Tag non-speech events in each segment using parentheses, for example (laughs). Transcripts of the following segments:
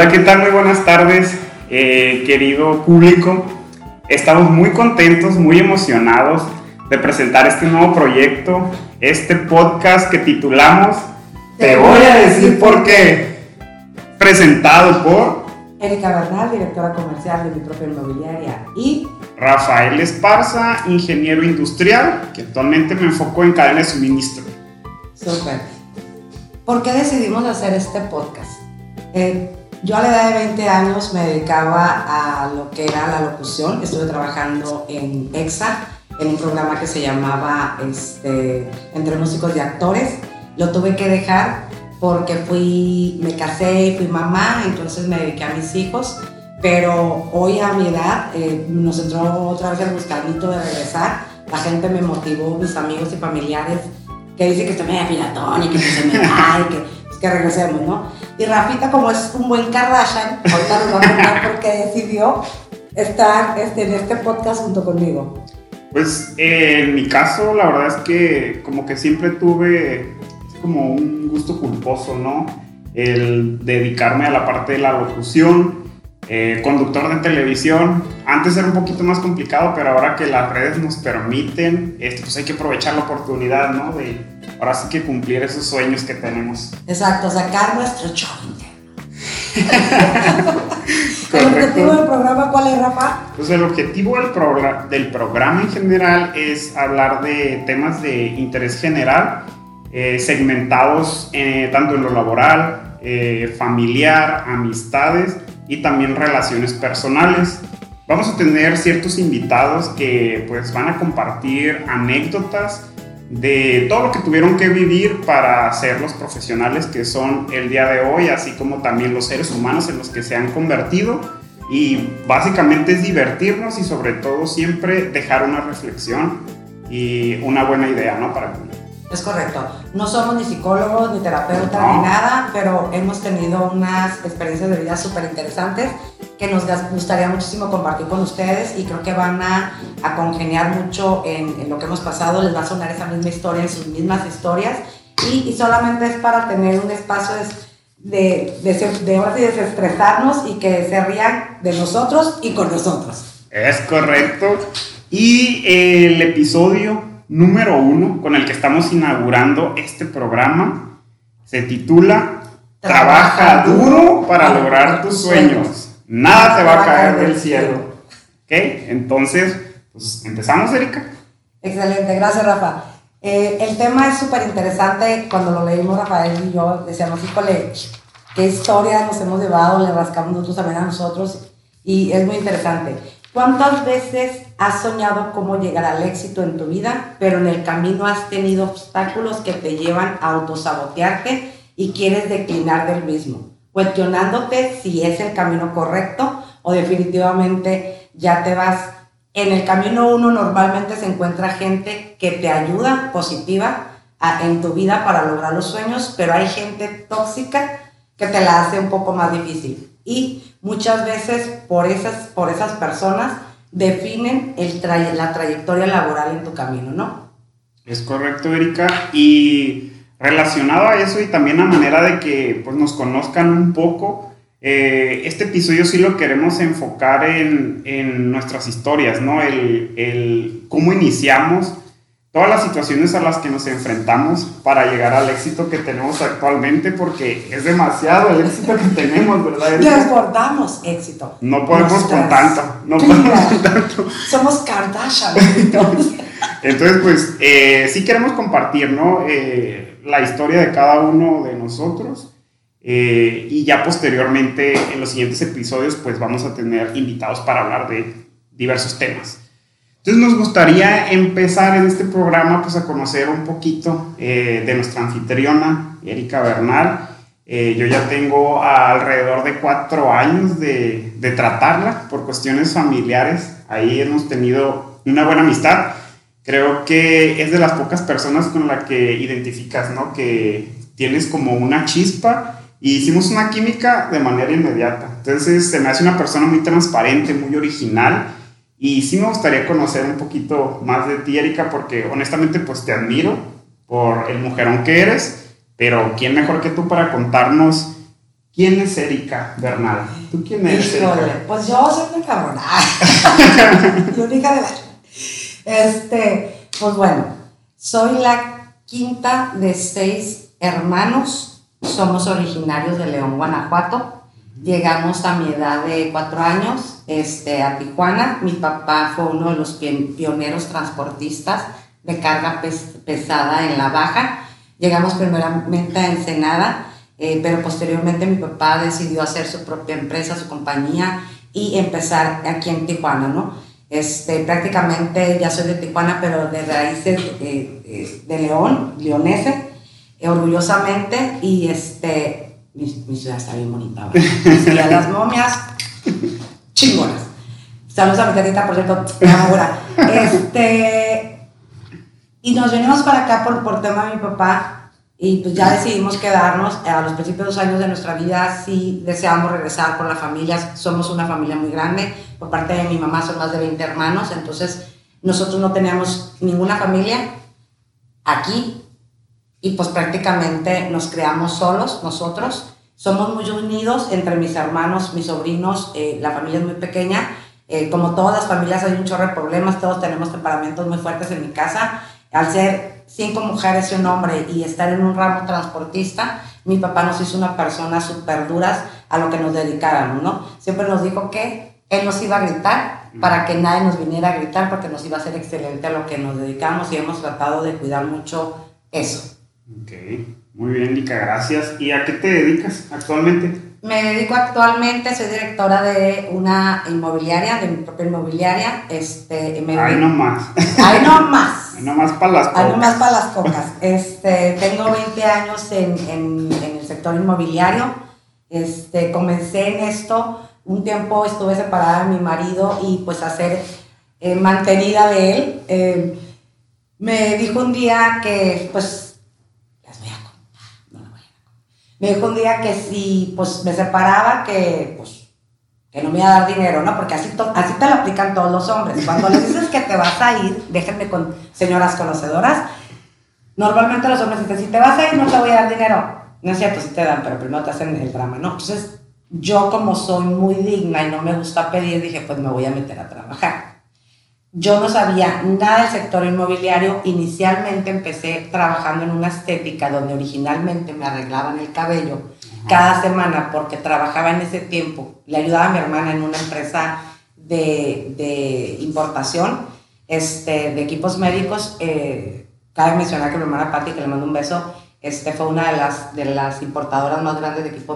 Hola, ¿qué tal? Muy buenas tardes, eh, querido público. Estamos muy contentos, muy emocionados de presentar este nuevo proyecto, este podcast que titulamos Te voy a decir por qué. Presentado por Erika Bernal, directora comercial de mi propia inmobiliaria y Rafael Esparza, ingeniero industrial, que actualmente me enfoco en cadena de suministro. Súper. ¿Por qué decidimos hacer este podcast? Eh, yo a la edad de 20 años me dedicaba a lo que era la locución. Estuve trabajando en EXA, en un programa que se llamaba este, Entre Músicos y Actores. Lo tuve que dejar porque fui, me casé y fui mamá, entonces me dediqué a mis hijos. Pero hoy a mi edad eh, nos entró otra vez el buscadito de regresar. La gente me motivó, mis amigos y familiares, que dicen que estoy media pilatón y que se me cae, que, pues, que regresemos, ¿no? Y Rafita, como es un buen Kardashian, ahorita nos va a contar por qué decidió estar este, en este podcast junto conmigo. Pues eh, en mi caso, la verdad es que como que siempre tuve como un gusto culposo, ¿no? El dedicarme a la parte de la locución, eh, conductor de televisión. Antes era un poquito más complicado, pero ahora que las redes nos permiten, este, pues hay que aprovechar la oportunidad, ¿no? De ahora sí que cumplir esos sueños que tenemos. Exacto, sacar nuestro show (laughs) ¿El objetivo del programa cuál es, Rafa? Pues el objetivo del, programa, del programa en general es hablar de temas de interés general, eh, segmentados eh, tanto en lo laboral, eh, familiar, amistades y también relaciones personales. Vamos a tener ciertos invitados que pues van a compartir anécdotas, de todo lo que tuvieron que vivir para ser los profesionales que son el día de hoy, así como también los seres humanos en los que se han convertido. Y básicamente es divertirnos y sobre todo siempre dejar una reflexión y una buena idea, ¿no? Para es correcto. No somos ni psicólogos, ni terapeutas, ni nada, pero hemos tenido unas experiencias de vida súper interesantes que nos gustaría muchísimo compartir con ustedes y creo que van a, a congeniar mucho en, lo que hemos pasado, les va a sonar esa misma historia en sus mismas historias y, solamente es para tener un espacio de, de, de, de, de desestresarnos y que se rían de nosotros y con nosotros. Es correcto. Y el episodio número uno con el que estamos inaugurando este programa se titula Trabaja duro para lograr tus sueños. Nada te va a caer del cielo. ¿Ok? Entonces, pues empezamos, Erika. Excelente, gracias, Rafa. Eh, el tema es súper interesante. Cuando lo leímos, Rafael y yo decíamos, híjole, qué historia nos hemos llevado, le rascamos nosotros también a nosotros. Y es muy interesante. ¿Cuántas veces has soñado cómo llegar al éxito en tu vida, pero en el camino has tenido obstáculos que te llevan a autosabotearte y quieres declinar del mismo? cuestionándote si es el camino correcto o definitivamente ya te vas. En el camino uno normalmente se encuentra gente que te ayuda positiva en tu vida para lograr los sueños, pero hay gente tóxica que te la hace un poco más difícil. Y muchas veces por esas, por esas personas definen el la trayectoria laboral en tu camino, ¿no? Es correcto, Erika. Y relacionado a eso y también a manera de que pues, nos conozcan un poco, eh, este episodio sí lo queremos enfocar en, en nuestras historias, ¿no? El, el, cómo iniciamos, todas las situaciones a las que nos enfrentamos para llegar al éxito que tenemos actualmente, porque es demasiado el éxito que tenemos, ¿verdad? (laughs) Desbordamos éxito. No podemos con tanto, no podemos con tanto. Somos Kardashian. (laughs) Entonces, pues, eh, sí queremos compartir, ¿no? Eh, la historia de cada uno de nosotros. Eh, y ya posteriormente en los siguientes episodios pues vamos a tener invitados para hablar de diversos temas. Entonces nos gustaría empezar en este programa pues a conocer un poquito eh, de nuestra anfitriona, Erika Bernal. Eh, yo ya tengo alrededor de cuatro años de, de tratarla por cuestiones familiares. Ahí hemos tenido una buena amistad creo que es de las pocas personas con la que identificas, ¿no? Que tienes como una chispa y hicimos una química de manera inmediata. Entonces se me hace una persona muy transparente, muy original y sí me gustaría conocer un poquito más de ti, Erika, porque honestamente pues te admiro por el mujerón que eres, pero ¿quién mejor que tú para contarnos ¿Quién es Erika Bernal? ¿Tú quién eres? Híjole, pues yo soy una cabrona. (laughs) yo hija de la... Este, pues bueno, soy la quinta de seis hermanos. Somos originarios de León, Guanajuato. Llegamos a mi edad de cuatro años este, a Tijuana. Mi papá fue uno de los pioneros transportistas de carga pesada en la baja. Llegamos primeramente a Ensenada, eh, pero posteriormente mi papá decidió hacer su propia empresa, su compañía y empezar aquí en Tijuana, ¿no? Este, prácticamente ya soy de Tijuana, pero de raíces eh, eh, de León, leonese, orgullosamente, y este, mi, ciudad está bien bonita. Y (laughs) a las momias, chingonas. Saludos a mi tetita, por cierto, ahora. Este, y nos venimos para acá por, por tema de mi papá. Y pues ya decidimos quedarnos a los principios de los años de nuestra vida. Sí deseamos regresar con la familia. Somos una familia muy grande. Por parte de mi mamá son más de 20 hermanos. Entonces nosotros no teníamos ninguna familia aquí y pues prácticamente nos creamos solos nosotros. Somos muy unidos entre mis hermanos, mis sobrinos, eh, la familia es muy pequeña. Eh, como todas las familias hay un chorro de problemas, todos tenemos temperamentos muy fuertes en mi casa. Al ser cinco mujeres y un hombre y estar en un ramo transportista, mi papá nos hizo una persona súper duras a lo que nos dedicáramos, ¿no? Siempre nos dijo que él nos iba a gritar para que nadie nos viniera a gritar porque nos iba a ser excelente a lo que nos dedicamos y hemos tratado de cuidar mucho eso. Ok, muy bien, Lica, gracias. ¿Y a qué te dedicas actualmente? Me dedico actualmente, soy directora de una inmobiliaria, de mi propia inmobiliaria. Este, me Ay, no más. Ay, no más. (laughs) Ay, no más para las cocas. Ay, no más para las cocas. Este, tengo 20 años en, en, en, el sector inmobiliario. Este, comencé en esto. Un tiempo estuve separada de mi marido y pues a ser eh, mantenida de él. Eh, me dijo un día que pues me dijo un día que si pues me separaba, que pues que no me iba a dar dinero, ¿no? Porque así, así te lo aplican todos los hombres. Cuando les dices que te vas a ir, déjenme con señoras conocedoras, normalmente los hombres dicen, si te vas a ir no te voy a dar dinero. No es cierto, sí te dan, pero primero te hacen el drama, ¿no? Entonces, yo como soy muy digna y no me gusta pedir, dije, pues me voy a meter a trabajar. Yo no sabía nada del sector inmobiliario. Inicialmente empecé trabajando en una estética donde originalmente me arreglaban el cabello cada semana porque trabajaba en ese tiempo. Le ayudaba a mi hermana en una empresa de, de importación este, de equipos médicos. Eh, cabe mencionar que mi hermana Patti, que le mando un beso, este fue una de las, de las importadoras más grandes de equipo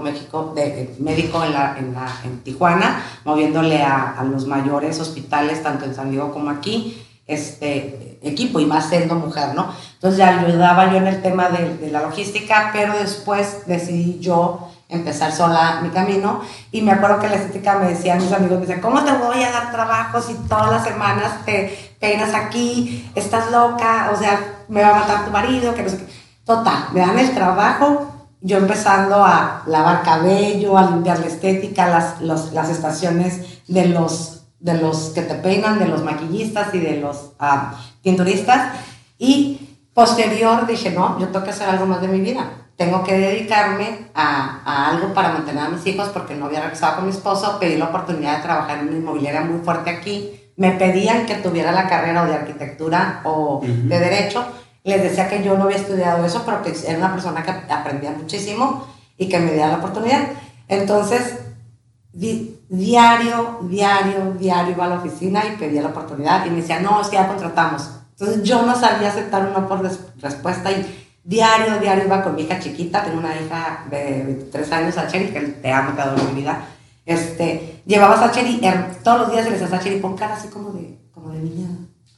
de, médico en, la, en, la, en, Tijuana, moviéndole a, a, los mayores hospitales, tanto en San Diego como aquí, este equipo, y más siendo mujer, ¿no? Entonces ya ayudaba yo en el tema de, de la logística, pero después decidí yo empezar sola mi camino y me acuerdo que la estética me decían mis amigos, me ¿cómo te voy a dar trabajo si todas las semanas te peinas aquí, estás loca, o sea, me va a matar tu marido, que no sé qué Total, me dan el trabajo, yo empezando a lavar cabello, a limpiar la estética, las, las estaciones de los, de los que te peinan, de los maquillistas y de los ah, pinturistas. Y posterior dije, no, yo tengo que hacer algo más de mi vida. Tengo que dedicarme a, a, algo para mantener a mis hijos porque no había regresado con mi esposo. Pedí la oportunidad de trabajar en una inmobiliaria muy fuerte aquí. Me pedían que tuviera la carrera o de arquitectura o de derecho les decía que yo no había estudiado eso, pero que era una persona que aprendía muchísimo y que me diera la oportunidad. Entonces, diario, diario, diario iba a la oficina y pedía la oportunidad y me decía, no, es ya contratamos. Entonces yo no sabía aceptar una por respuesta y diario, diario iba con mi hija chiquita, tengo una hija de 23 años, Sacheri, que te amo, te adoro mi vida. Este, llevaba a Sacheri, todos los días se les decía a Sacheri, pon cara así como de, como de niña,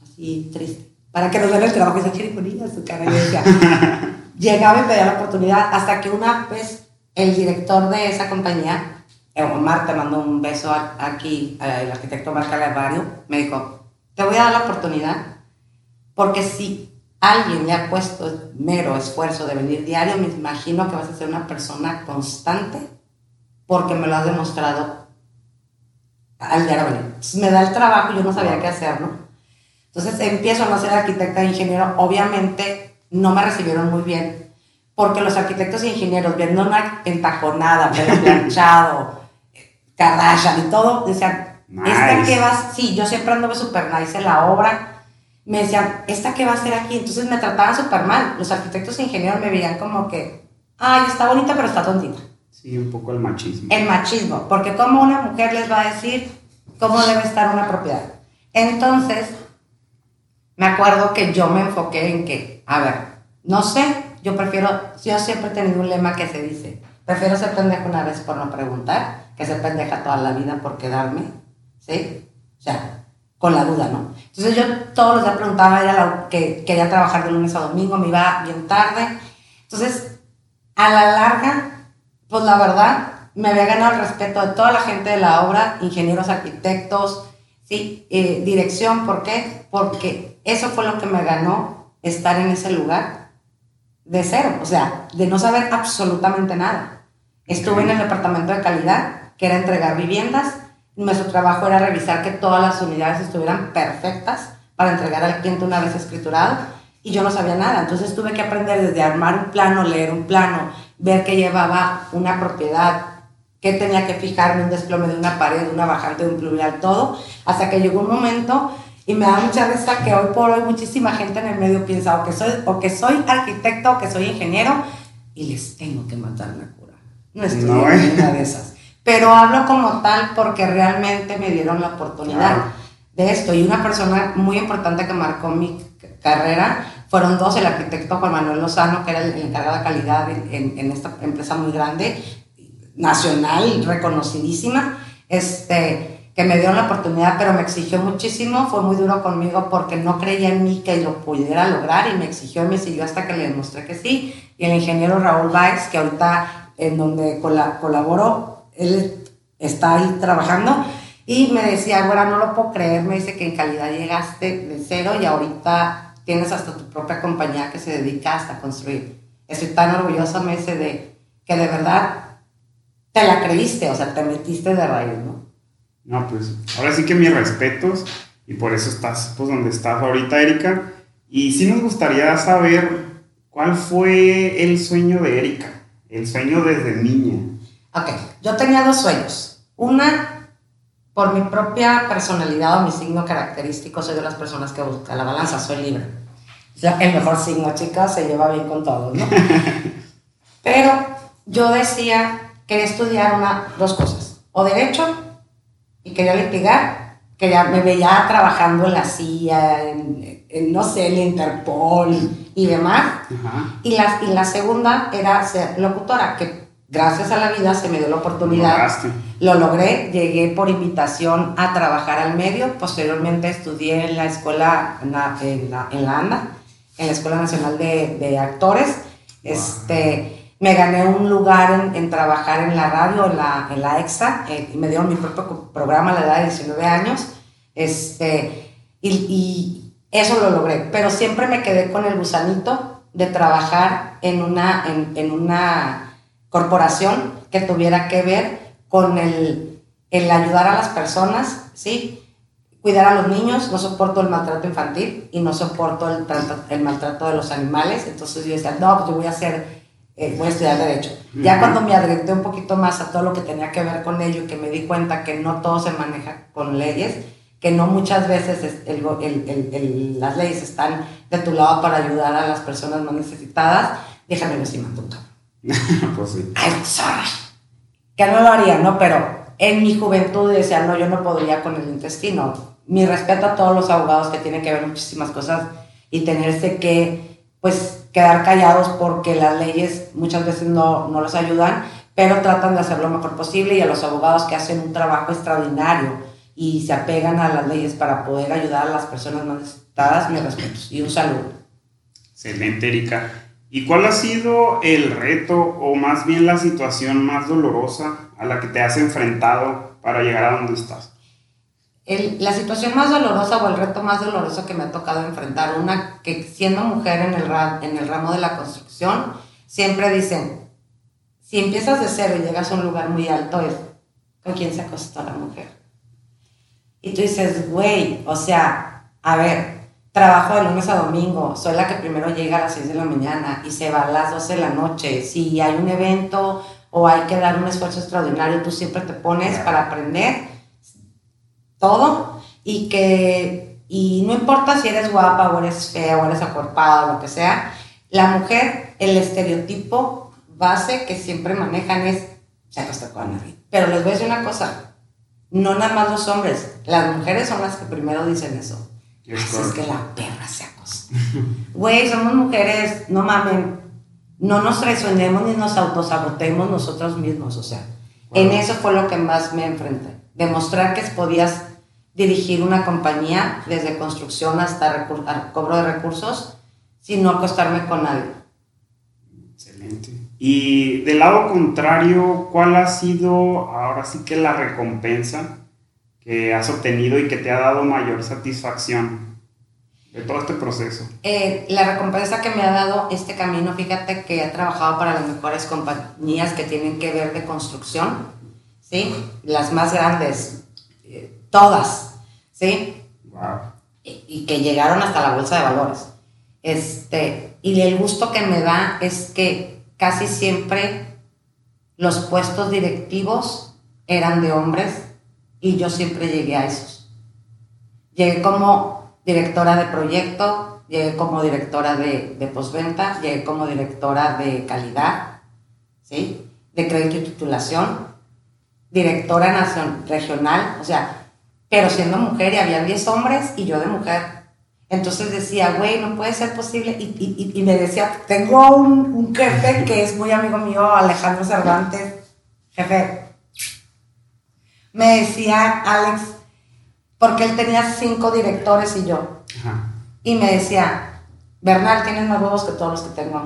así triste para que nos den el trabajo. Y esa chiriponilla, su cara. Y decía, (laughs) llegaba y pedía la oportunidad hasta que una vez el director de esa compañía, eh, Omar, te mandó un beso aquí, el arquitecto Omar Calabario, me dijo, te voy a dar la oportunidad porque si alguien le ha puesto mero esfuerzo de venir diario, me imagino que vas a ser una persona constante porque me lo has demostrado al diario venir. me da el trabajo, yo no sabía qué hacer, ¿no? Entonces empiezo a no ser arquitecta e ingeniero. Obviamente no me recibieron muy bien porque los arquitectos e ingenieros viendo una entaconada, (laughs) pero planchado, Kardashian y todo, decían, esta que vas, sí, yo siempre anduve súper nice en la obra, me decían, esta que va a ser aquí, entonces me trataban súper mal, los arquitectos e ingenieros me veían como que, ay, está bonita, pero está tontita. Sí, un poco el machismo. El machismo, porque como una mujer les va a decir cómo debe estar una propiedad. Entonces, me acuerdo que yo me enfoqué en que, a ver, no sé, yo prefiero, yo siempre he tenido un lema que se dice, prefiero ser pendeja una vez por no preguntar, que ser pendeja toda la vida por quedarme, ¿sí? O sea, con la duda, ¿no? Entonces yo todos los días preguntaba, era la, que quería trabajar de lunes a domingo, me iba bien tarde. Entonces, a la larga, pues la verdad, me había ganado el respeto de toda la gente de la obra, ingenieros, arquitectos, ¿sí? Eh, dirección, ¿por qué? Porque eso fue lo que me ganó estar en ese lugar de cero, o sea, de no saber absolutamente nada. Estuve en el departamento de calidad, que era entregar viviendas. Nuestro trabajo era revisar que todas las unidades estuvieran perfectas para entregar al cliente una vez escriturado y yo no sabía nada. Entonces tuve que aprender desde armar un plano, leer un plano, ver que llevaba una propiedad, que tenía que fijarme un desplome de una pared, una bajante de un pluvial, todo, hasta que llegó un momento y me da mucha risa que hoy por hoy muchísima gente en el medio piensa o que soy, o que soy arquitecto o que soy ingeniero y les tengo que matar la cura. No estoy no, en una de esas. Pero hablo como tal porque realmente me dieron la oportunidad de esto. Y una persona muy importante que marcó mi carrera fueron dos, el arquitecto Juan Manuel Lozano, que era el, encargado de calidad en, en, esta empresa muy grande, nacional, reconocidísima, este, que me dio la oportunidad, pero me exigió muchísimo, fue muy duro conmigo porque no creía en mí que lo pudiera lograr y me exigió y me siguió hasta que le demostré que sí. Y el ingeniero Raúl Baez, que ahorita en donde colaboró, él está ahí trabajando, y me decía, bueno, no lo puedo creer, me dice que en calidad llegaste de cero y ahorita tienes hasta tu propia compañía que se dedica hasta construir. Estoy tan orgullosa, me dice, de que de verdad te la creíste, o sea, te metiste de raíz, ¿no? No, pues ahora sí que mis respetos y por eso estás pues donde estás ahorita, Erika. Y sí nos gustaría saber cuál fue el sueño de Erika, el sueño desde niña. Ok, yo tenía dos sueños. Una, por mi propia personalidad o mi signo característico, soy de las personas que busca la balanza, soy libre. O sea, el mejor signo, chicas, se lleva bien con todos, ¿no? (laughs) Pero yo decía, quería estudiar una, dos cosas, o derecho y quería litigar, que ya me veía trabajando en la CIA, en, no sé, el Interpol y demás. Y, la, y la segunda era ser locutora, que gracias a la vida se me dio la oportunidad. Lo logré, llegué por invitación a trabajar al medio, posteriormente estudié en la escuela, en la, en la, ANDA, en la Escuela Nacional de, de Actores. Este, me gané un lugar en, trabajar en la radio, en la, en la EXA, eh, y me dieron mi propio programa a la edad de 19 años, este, y, eso lo logré, pero siempre me quedé con el gusanito de trabajar en una, en, en una corporación que tuviera que ver con el, el ayudar a las personas, ¿sí? cuidar a los niños, no soporto el maltrato infantil y no soporto el, el maltrato de los animales, entonces yo decía, no, pues yo voy a hacer eh, voy a estudiar Derecho. Ya cuando me adapté un poquito más a todo lo que tenía que ver con ello que me di cuenta que no todo se maneja con leyes, que no muchas veces el, el, el, las leyes están de tu lado para ayudar a las personas más necesitadas, déjame si me (laughs) pues sí. Ay, sorry. Que no lo haría, ¿no? Pero en mi juventud decía, no, yo no podría con el intestino. Mi respeto a todos los abogados que tienen que ver muchísimas cosas y tenerse que, pues, quedar callados porque las leyes muchas veces no, no los ayudan, pero tratan de hacer lo mejor posible y a los abogados que hacen un trabajo extraordinario y se apegan a las leyes para poder ayudar a las personas más necesitadas, mis respetos y un saludo. Excelente, Erika. ¿Y cuál ha sido el reto o más bien la situación más dolorosa a la que te has enfrentado para llegar a donde estás? La situación más dolorosa o el reto más doloroso que me ha tocado enfrentar, una que siendo mujer en el, en el ramo de la construcción, siempre dicen, si empiezas de cero y llegas a un lugar muy alto, es con quién se acostó la mujer. Y tú dices, güey, o sea, a ver, trabajo de lunes a domingo, soy la que primero llega a las 6 de la mañana y se va a las 12 de la noche. Si hay un evento o hay que dar un esfuerzo extraordinario, tú siempre te pones para aprender todo y que, y no importa si eres guapa o eres fea o eres acorpada o lo que sea, la mujer, el estereotipo base que siempre manejan es se acosta con nadie. Pero les voy a decir una cosa, no nada más los hombres, las mujeres son las que primero dicen eso. Así es que la perra se acosta. (laughs) Güey, somos mujeres, no mamen, no nos traicionemos ni nos autosabotemos nosotros mismos, o sea, en eso fue lo que más me enfrenté, demostrar que podías dirigir una compañía desde construcción hasta cobro de recursos sin no acostarme con nadie. Excelente. Y del lado contrario, ¿cuál ha sido ahora sí que la recompensa que has obtenido y que te ha dado mayor satisfacción de todo este proceso? Eh, la recompensa que me ha dado este camino, fíjate que he trabajado para las mejores compañías que tienen que ver de construcción, ¿sí? Las más grandes, todas, ¿sí? Wow. Y, y, que llegaron hasta la bolsa de valores. Este, y el gusto que me da es que casi siempre los puestos directivos eran de hombres y yo siempre llegué a esos. Llegué como directora de proyecto, llegué como directora de, de postventa, llegué como directora de calidad, ¿sí? de crédito y titulación, directora nacional, regional, o sea, pero siendo mujer y había 10 hombres y yo de mujer. Entonces decía, güey, no puede ser posible. Y, y, me decía, tengo un, un, jefe que es muy amigo mío, Alejandro Cervantes, jefe. Me decía, Alex, porque él tenía cinco directores y yo. Y me decía, Bernal, tienes más huevos que todos los que tengo.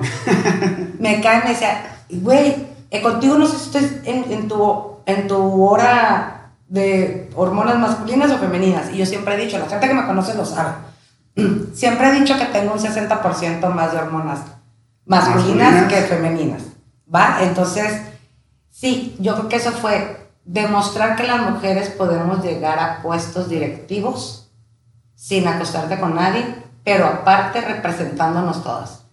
(laughs) me cae y me decía, güey, eh, contigo no sé si estoy en, en, tu, en tu hora de hormonas masculinas o femeninas. Y yo siempre he dicho, la gente que me conoce lo sabe (clears throat) Siempre he dicho que tengo un 60% más de hormonas masculinas, que femeninas, ¿va? Entonces, sí, yo creo que eso fue demostrar que las mujeres podemos llegar a puestos directivos sin acostarte con nadie, pero aparte representándonos todas.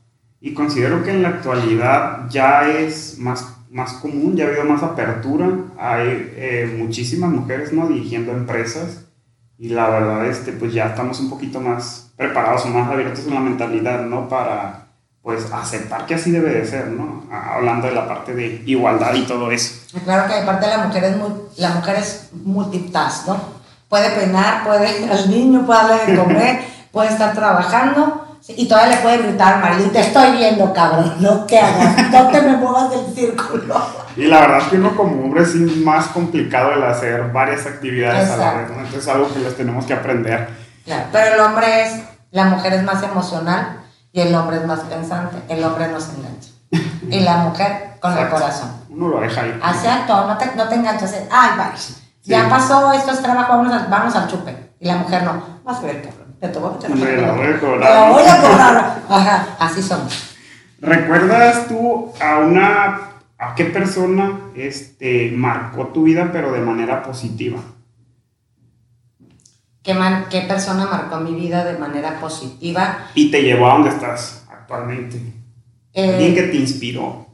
Y considero que en la actualidad ya es más, más común, ya ha habido más apertura, hay eh, muchísimas mujeres ¿no? dirigiendo empresas y la verdad, este, pues ya estamos un poquito más preparados o más abiertos en la mentalidad, ¿no? Para, pues, aceptar que así debe de ser, ¿no? Hablando de la parte de igualdad y todo eso. Claro que aparte la mujer es, muy, la mujer es multitask, ¿no? Puede peinar, puede al niño, puede darle de comer, (laughs) puede estar trabajando y todavía le puede gritar a te estoy viendo, cabrón, no que hagas, no te me muevas del círculo. Y la verdad es que uno como hombre es más complicado el hacer varias actividades a la vez, ¿no? Entonces es algo que les tenemos que aprender. Claro, pero el hombre es, la mujer es más emocional y el hombre es más pensante, el hombre no se engancha. Y la mujer con el corazón. Uno lo deja ahí. Exacto, no te, no te enganchas, ay, vale, ya pasó, esto es trabajo, vamos, vamos al chupe. Y la mujer no, vas a ver, cabrón te voy a voy a cobrar. Ajá, así somos. ¿Recuerdas tú a una, a qué persona este, marcó tu vida, pero de manera positiva? ¿Qué, ¿Qué persona marcó mi vida de manera positiva? Y te llevó a donde estás actualmente. Eh, Alguien que te inspiró.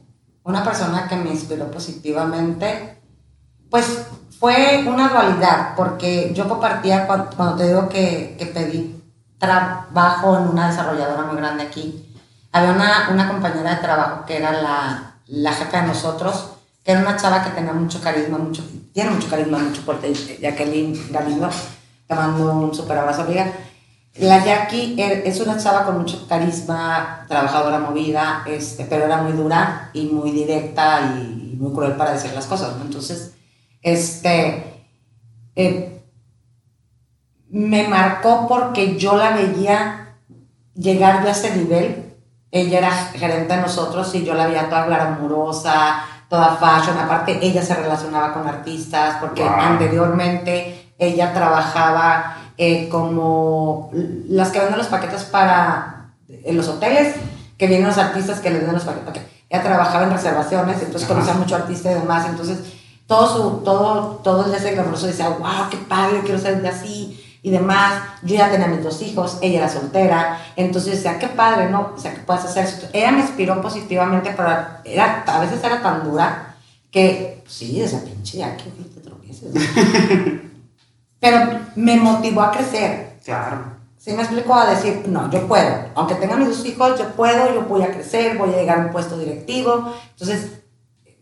Una persona que me inspiró positivamente, pues fue una dualidad, porque yo compartía, cuando, te digo que, que, pedí trabajo en una desarrolladora muy grande aquí, había una, una compañera de trabajo que era la, la, jefa de nosotros, que era una chava que tenía mucho carisma, mucho, tiene mucho carisma, mucho fuerte, Jacqueline Galindo, te mando un súper abrazo, amiga. La Jackie er, es una chava con mucho carisma, trabajadora movida, este, pero era muy dura y muy directa y, muy cruel para decir las cosas, Entonces, este, eh, me marcó porque yo la veía llegar yo a ese nivel. Ella era gerente de nosotros y yo la veía toda glamurosa, toda fashion. Aparte, ella se relacionaba con artistas porque anteriormente ella trabajaba eh, como las que venden los paquetes para en los hoteles, que vienen los artistas que les den los paquetes. Ella trabajaba en reservaciones, entonces conocía mucho artista y demás. Entonces, todo, su, todo, todo ese decía, wow, qué padre, quiero ser de así. Y demás. Yo ya tenía mis dos hijos, ella era soltera, entonces decía, qué padre, ¿no? O sea, que puedes hacer eso. Ella me inspiró positivamente, pero era, a veces era tan dura que, sí, esa pinche ya que te tropieces. (laughs) pero me motivó a crecer. Claro. Sí me explico a decir, no, yo puedo. Aunque tenga mis dos hijos, yo puedo, yo voy a crecer, voy a llegar a un puesto directivo. Entonces,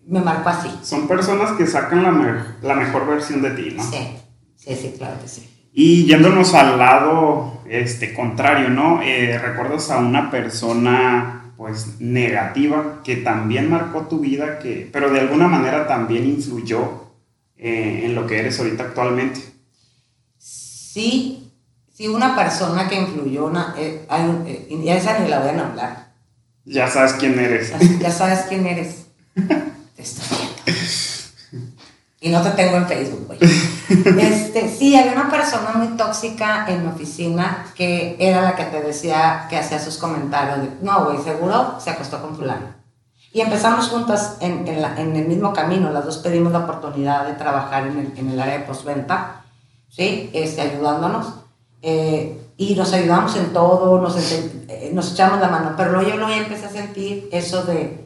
me marcó así. Son personas que sacan la, la mejor versión de ti, ¿no? Sí, sí, sí, claro que sí. Y yéndonos al lado este, contrario, ¿no? Eh, ¿Recuerdas a una persona pues negativa que también marcó tu vida, que, pero de alguna manera también influyó eh, en lo que eres ahorita actualmente? Sí, sí, una persona que influyó, una, eh, eh y esa ni la voy a nombrar. Ya sabes quién eres. Ya, ya sabes quién eres. (laughs) te estoy viendo. Y no te tengo en Facebook, güey. (laughs) Este, sí, había una persona muy tóxica en mi oficina que era la que te decía que hacía sus comentarios de, no, güey, seguro se acostó con fulano. Y empezamos juntas en, en, la, en, el mismo camino, las dos pedimos la oportunidad de trabajar en el, en el área de postventa, ¿sí? Este, ayudándonos. Eh, y nos ayudamos en todo, nos, eh, nos echamos la mano. Pero luego yo luego empecé a sentir eso de,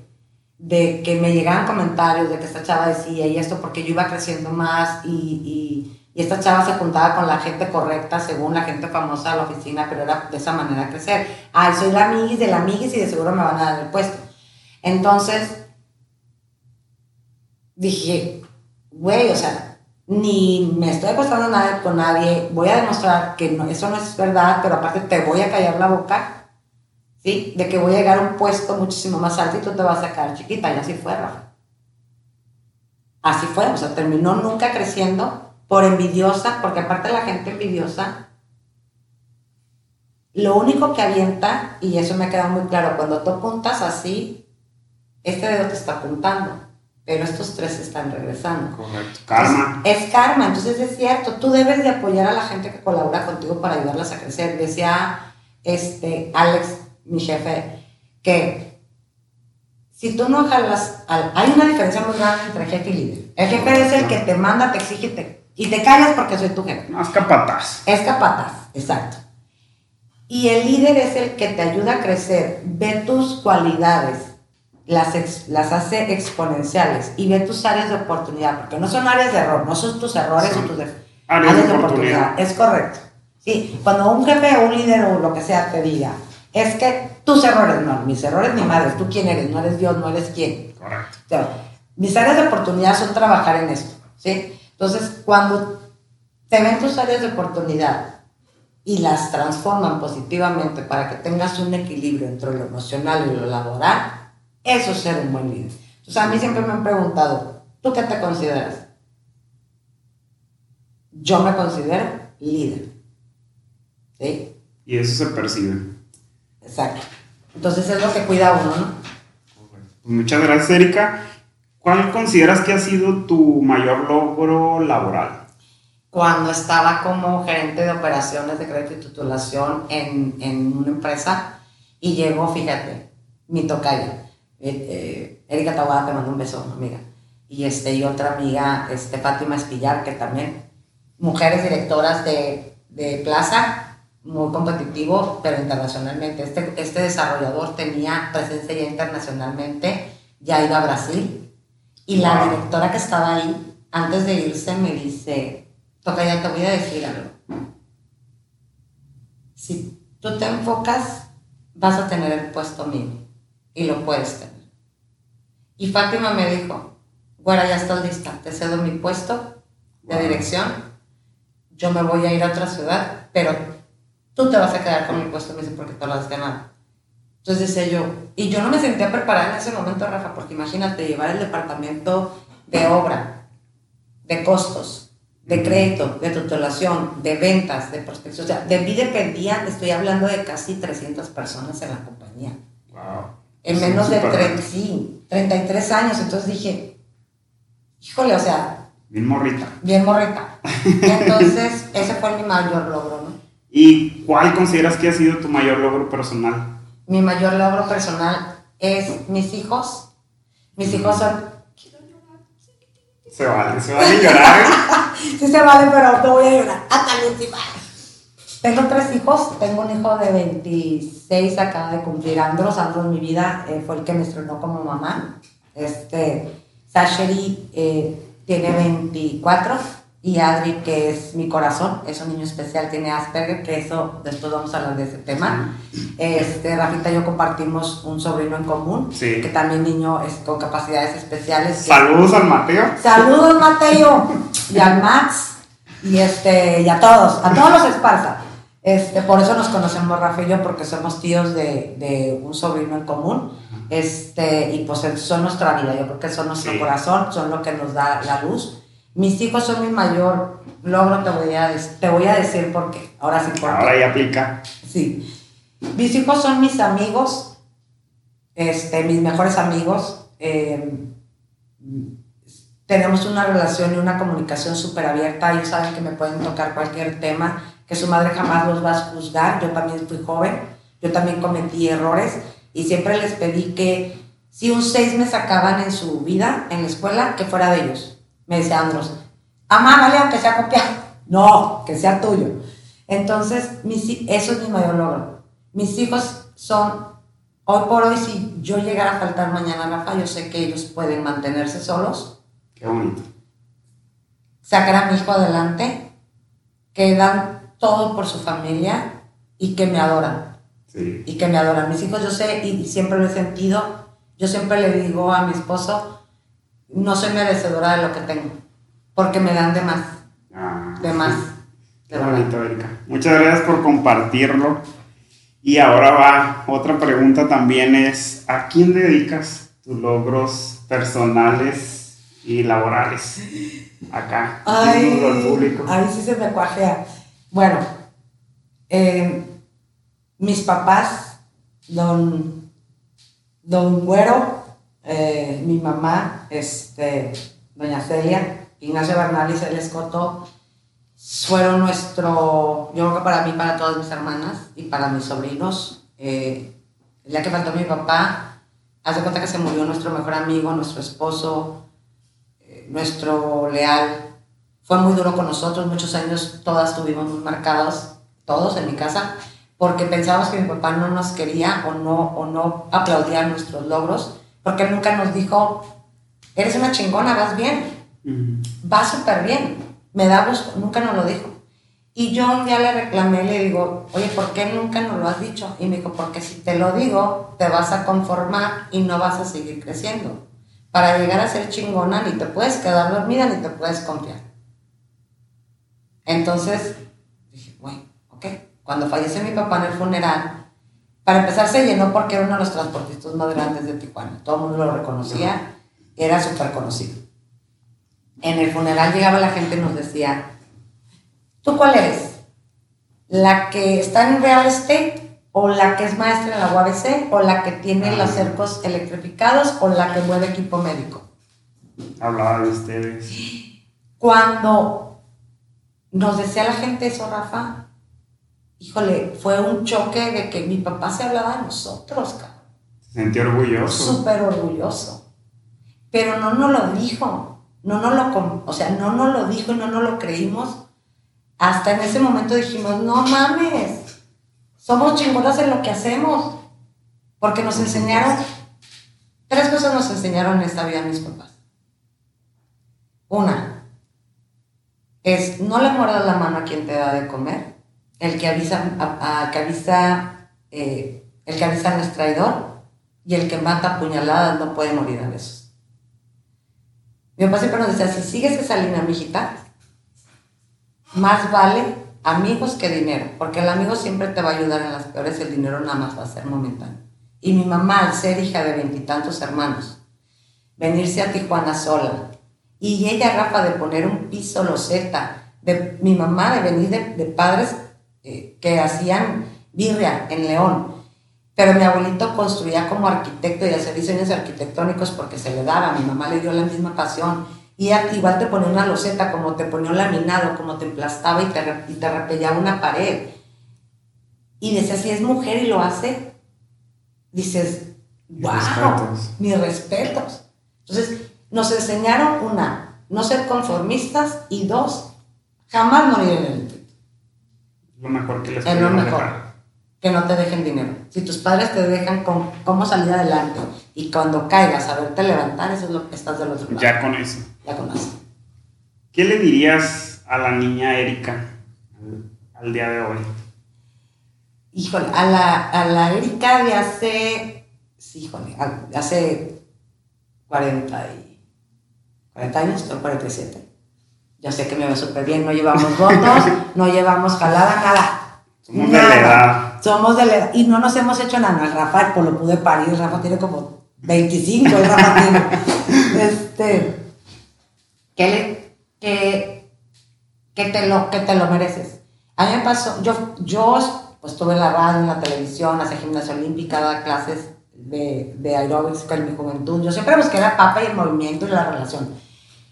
de que me llegaban comentarios de que esta chava decía y esto porque yo iba creciendo más y, y, y esta chava se juntaba con la gente correcta según la gente famosa de la oficina, pero era de esa manera crecer. Ay, soy la amiguis de la amiguis y de seguro me van a dar el puesto. Entonces, dije, güey, o sea, ni me estoy acostando nada con nadie, voy a demostrar que no, eso no es verdad, pero aparte te voy a callar la boca ¿sí? De que voy a llegar a un puesto muchísimo más alto y tú te vas a sacar chiquita, y así fue, Rafa. Así fue, o sea, terminó nunca creciendo por envidiosa, porque aparte la gente envidiosa, lo único que avienta, y eso me queda muy claro, cuando tú apuntas así, este dedo te está apuntando, pero estos tres están regresando. Correcto, karma. es karma, entonces es cierto, tú debes de apoyar a la gente que colabora contigo para ayudarlas a crecer. Decía este, Alex mi jefe, que si tú no jalas, al, hay una diferencia muy grande entre jefe y líder. El jefe es el que te manda, te exige te, y te callas porque soy tu jefe. No, es capataz. Es capataz, exacto. Y el líder es el que te ayuda a crecer, ve tus cualidades, las, las hace exponenciales y ve tus áreas de oportunidad, porque no son áreas de error, no son tus errores o tus áreas, de, oportunidad. oportunidad. Es correcto. Sí, cuando un jefe o un líder o lo que sea te diga, es que tus errores, no, mis errores ni madres, tú quién eres, no eres Dios, no eres quién. Correcto. mis áreas de oportunidad son trabajar en esto, ¿sí? Entonces, cuando te ven tus áreas de oportunidad y las transforman positivamente para que tengas un equilibrio entre lo emocional y lo laboral, eso es ser un buen líder. Entonces, a mí siempre me han preguntado, ¿tú qué te consideras? Yo me considero líder. ¿Sí? Y eso se percibe. Exacto. Entonces es lo que cuida uno, ¿no? Muchas gracias, Erika. ¿Cuál consideras que ha sido tu mayor logro laboral? Cuando estaba como gerente de operaciones de crédito y titulación en, en una empresa y llegó, fíjate, mi tocaya, eh, eh, Erika Tawada, te mando un beso, amiga. Y, este, y otra amiga, este, Fátima Espillar, que también, mujeres directoras de, de plaza, muy competitivo, pero internacionalmente. Este, este desarrollador tenía presencia ya internacionalmente, ya iba a Brasil, y la directora que estaba ahí, antes de irse, me dice, toca ya te voy a decir algo. Si tú te enfocas, vas a tener el puesto mío, y lo puedes tener. Y Fátima me dijo, bueno, ya estás lista, te cedo mi puesto de dirección, yo me voy a ir a otra ciudad, pero tú te vas a quedar con el puesto, me dice, porque tú lo has ganado. Entonces decía yo, y yo no me sentía preparada en ese momento, Rafa, porque imagínate llevar el departamento de obra, de costos, de crédito, de tutelación, de ventas, de prospección. O sea, de mí dependían, estoy hablando de casi 300 personas en la compañía. Wow. En menos de 30, sí, 33 años. Entonces dije, híjole, o sea. Bien morrita. Bien morrita. (laughs) Entonces, ese fue mi mayor logro. ¿Y cuál consideras que ha sido tu mayor logro personal? Mi mayor logro personal es mis hijos. Mis hijos son... Quiero llorar. Se vale, se vale llorar. (laughs) sí se vale, pero no voy a llorar. Hasta el último. Tengo tres hijos. Tengo un hijo de 26, acaba de cumplir Andros. Andros, mi vida, eh, fue el que me estrenó como mamá. Este, Sasheri eh, tiene 24 y Adri, que es mi corazón, es un niño especial, tiene Asperger, que eso después vamos a hablar de ese tema. Este, Rafita y yo compartimos un sobrino en común, Sí. que también niño es con capacidades especiales. Saludos al Mateo. Saludos, Mateo, y al Max, y, este, y a todos, a todos los Esparza. Este, por eso nos conocemos Rafa y yo, porque somos tíos de, de un sobrino en común. Este, y pues son nuestra vida, yo creo que son nuestro Sí. corazón, son lo que nos da la luz. Mis hijos son mi mayor logro, te voy a, te voy a decir por qué. Ahora sí, por. Ahora ya aplica. Sí. Mis hijos son mis amigos, este, mis mejores amigos. eh, tenemos una relación y una comunicación súper abierta. Ellos saben que me pueden tocar cualquier tema, que su madre jamás los va a juzgar. Yo también fui joven, yo también cometí errores y siempre les pedí que si un 6 me sacaban en su vida, en la escuela, que fuera de ellos. Me decía Andros, amá, vale, aunque sea copiado. (laughs) No, que sea tuyo. Entonces, mis eso es mi mayor logro. Mis hijos son, hoy por hoy, si yo llegara a faltar mañana, Rafa, yo sé que ellos pueden mantenerse solos, Qué bonito. sacar a mi hijo adelante, que dan todo por su familia y que me adoran. Sí. Y que me adoran. Mis hijos, yo sé, y siempre lo he sentido, yo siempre le digo a mi esposo, no soy merecedora de lo que tengo, porque me dan de más, Ah, de más. Qué De bonito, Erika. Muchas gracias por compartirlo. Y ahora va, otra pregunta también es, ¿a quién dedicas tus logros personales y laborales? Acá, Ay, diciéndolo al público. ay, sí se me cuajea. Bueno, eh, mis papás, don, don Güero, eh, mi mamá, este, doña Celia, Ignacio Bernal y Celia Escoto, fueron nuestro, yo creo que para mí, para todas mis hermanas y para mis sobrinos, eh, el día que faltó mi papá, hace cuenta que se murió nuestro mejor amigo, nuestro esposo, eh, nuestro leal. Fue muy duro con nosotros, muchos años todas estuvimos muy marcados, todos en mi casa, porque pensábamos que mi papá no nos quería o no, o no aplaudía nuestros logros, porque nunca nos dijo, eres una chingona, vas bien, Mm, va súper bien, me da gusto, nunca nos lo dijo. Y yo un día le reclamé, le digo, oye, ¿por qué nunca nos lo has dicho? Y me dijo, porque si te lo digo, te vas a conformar y no vas a seguir creciendo. Para llegar a ser chingona, ni te puedes quedar dormida, ni te puedes confiar. Entonces, dije, bueno, ok. Cuando falleció mi papá en el funeral, para empezar se llenó porque era uno de los transportistas más grandes de Tijuana. Todo el mundo lo reconocía, era súper conocido en el funeral llegaba la gente y nos decía, ¿tú cuál eres? ¿La que está en real estate o la que es maestra en la UABC o la que tiene los cercos electrificados o la que mueve equipo médico? Hablaba de ustedes. Cuando nos decía la gente eso, Rafa, híjole, fue un choque de que mi papá se hablaba de nosotros, cabrón. Se sentía orgulloso. súper orgulloso. Pero no nos lo dijo, no nos lo, o sea, no nos lo dijo y no nos lo creímos. Hasta en ese momento dijimos, no mames, somos chingonas en lo que hacemos. Porque nos enseñaron, tres cosas nos enseñaron en esta vida mis papás. Una, es no le muerdas la mano a quien te da de comer. El que avisa, a- a- que avisa, eh, el que avisa no es traidor y el que mata puñaladas no puede morir a besos. Mi papá siempre nos decía, si sigues esa línea, mijita, más vale amigos que dinero, porque el amigo siempre te va a ayudar en las peores, el dinero nada más va a ser momentáneo. Y mi mamá, al ser hija de veintitantos hermanos, venirse a Tijuana sola, y ella, Rafa, de poner un piso loseta, de mi mamá, de venir de padres eh, que hacían birria en León, pero mi abuelito construía como arquitecto y hacía diseños arquitectónicos porque se le daba, mi mamá le dio la misma pasión. Y igual te ponía una loseta, como te ponía un laminado, como te emplastaba y te, y te repellaba una pared. Y decía, si es mujer y lo hace, dices, Mis wow, respetos. mis respetos. Entonces, nos enseñaron una, no ser conformistas y dos, jamás morir en el. Lo mejor que les Es lo mejor. dejar. Que no te dejen dinero. Si tus padres te dejan con cómo salir adelante y cuando caigas, saberte levantar, eso es lo que estás del otro lado. Ya con eso. Ya conoces. ¿Qué le dirías a la niña Erika al, al día de hoy? Híjole, a la, a la Erika de hace, sí, híjole, a- de hace 40, y, 40 años, o 47. Ya sé que me ve súper bien, no llevamos votos, no llevamos jalada, nada. Somos de la edad. Somos de la edad. Y no nos hemos hecho nada. El Rafa, pues lo pude parir, Rafa tiene como 25, el Rafa tiene. (laughs) Este, que, le- que, que, te lo, que te lo mereces. A mí me pasó, yo, yo pues estuve en la radio, en la televisión, hacía gimnasia olímpica, daba clases de, de aeróbics en mi juventud. Yo siempre busqué la papa y el movimiento y la relación.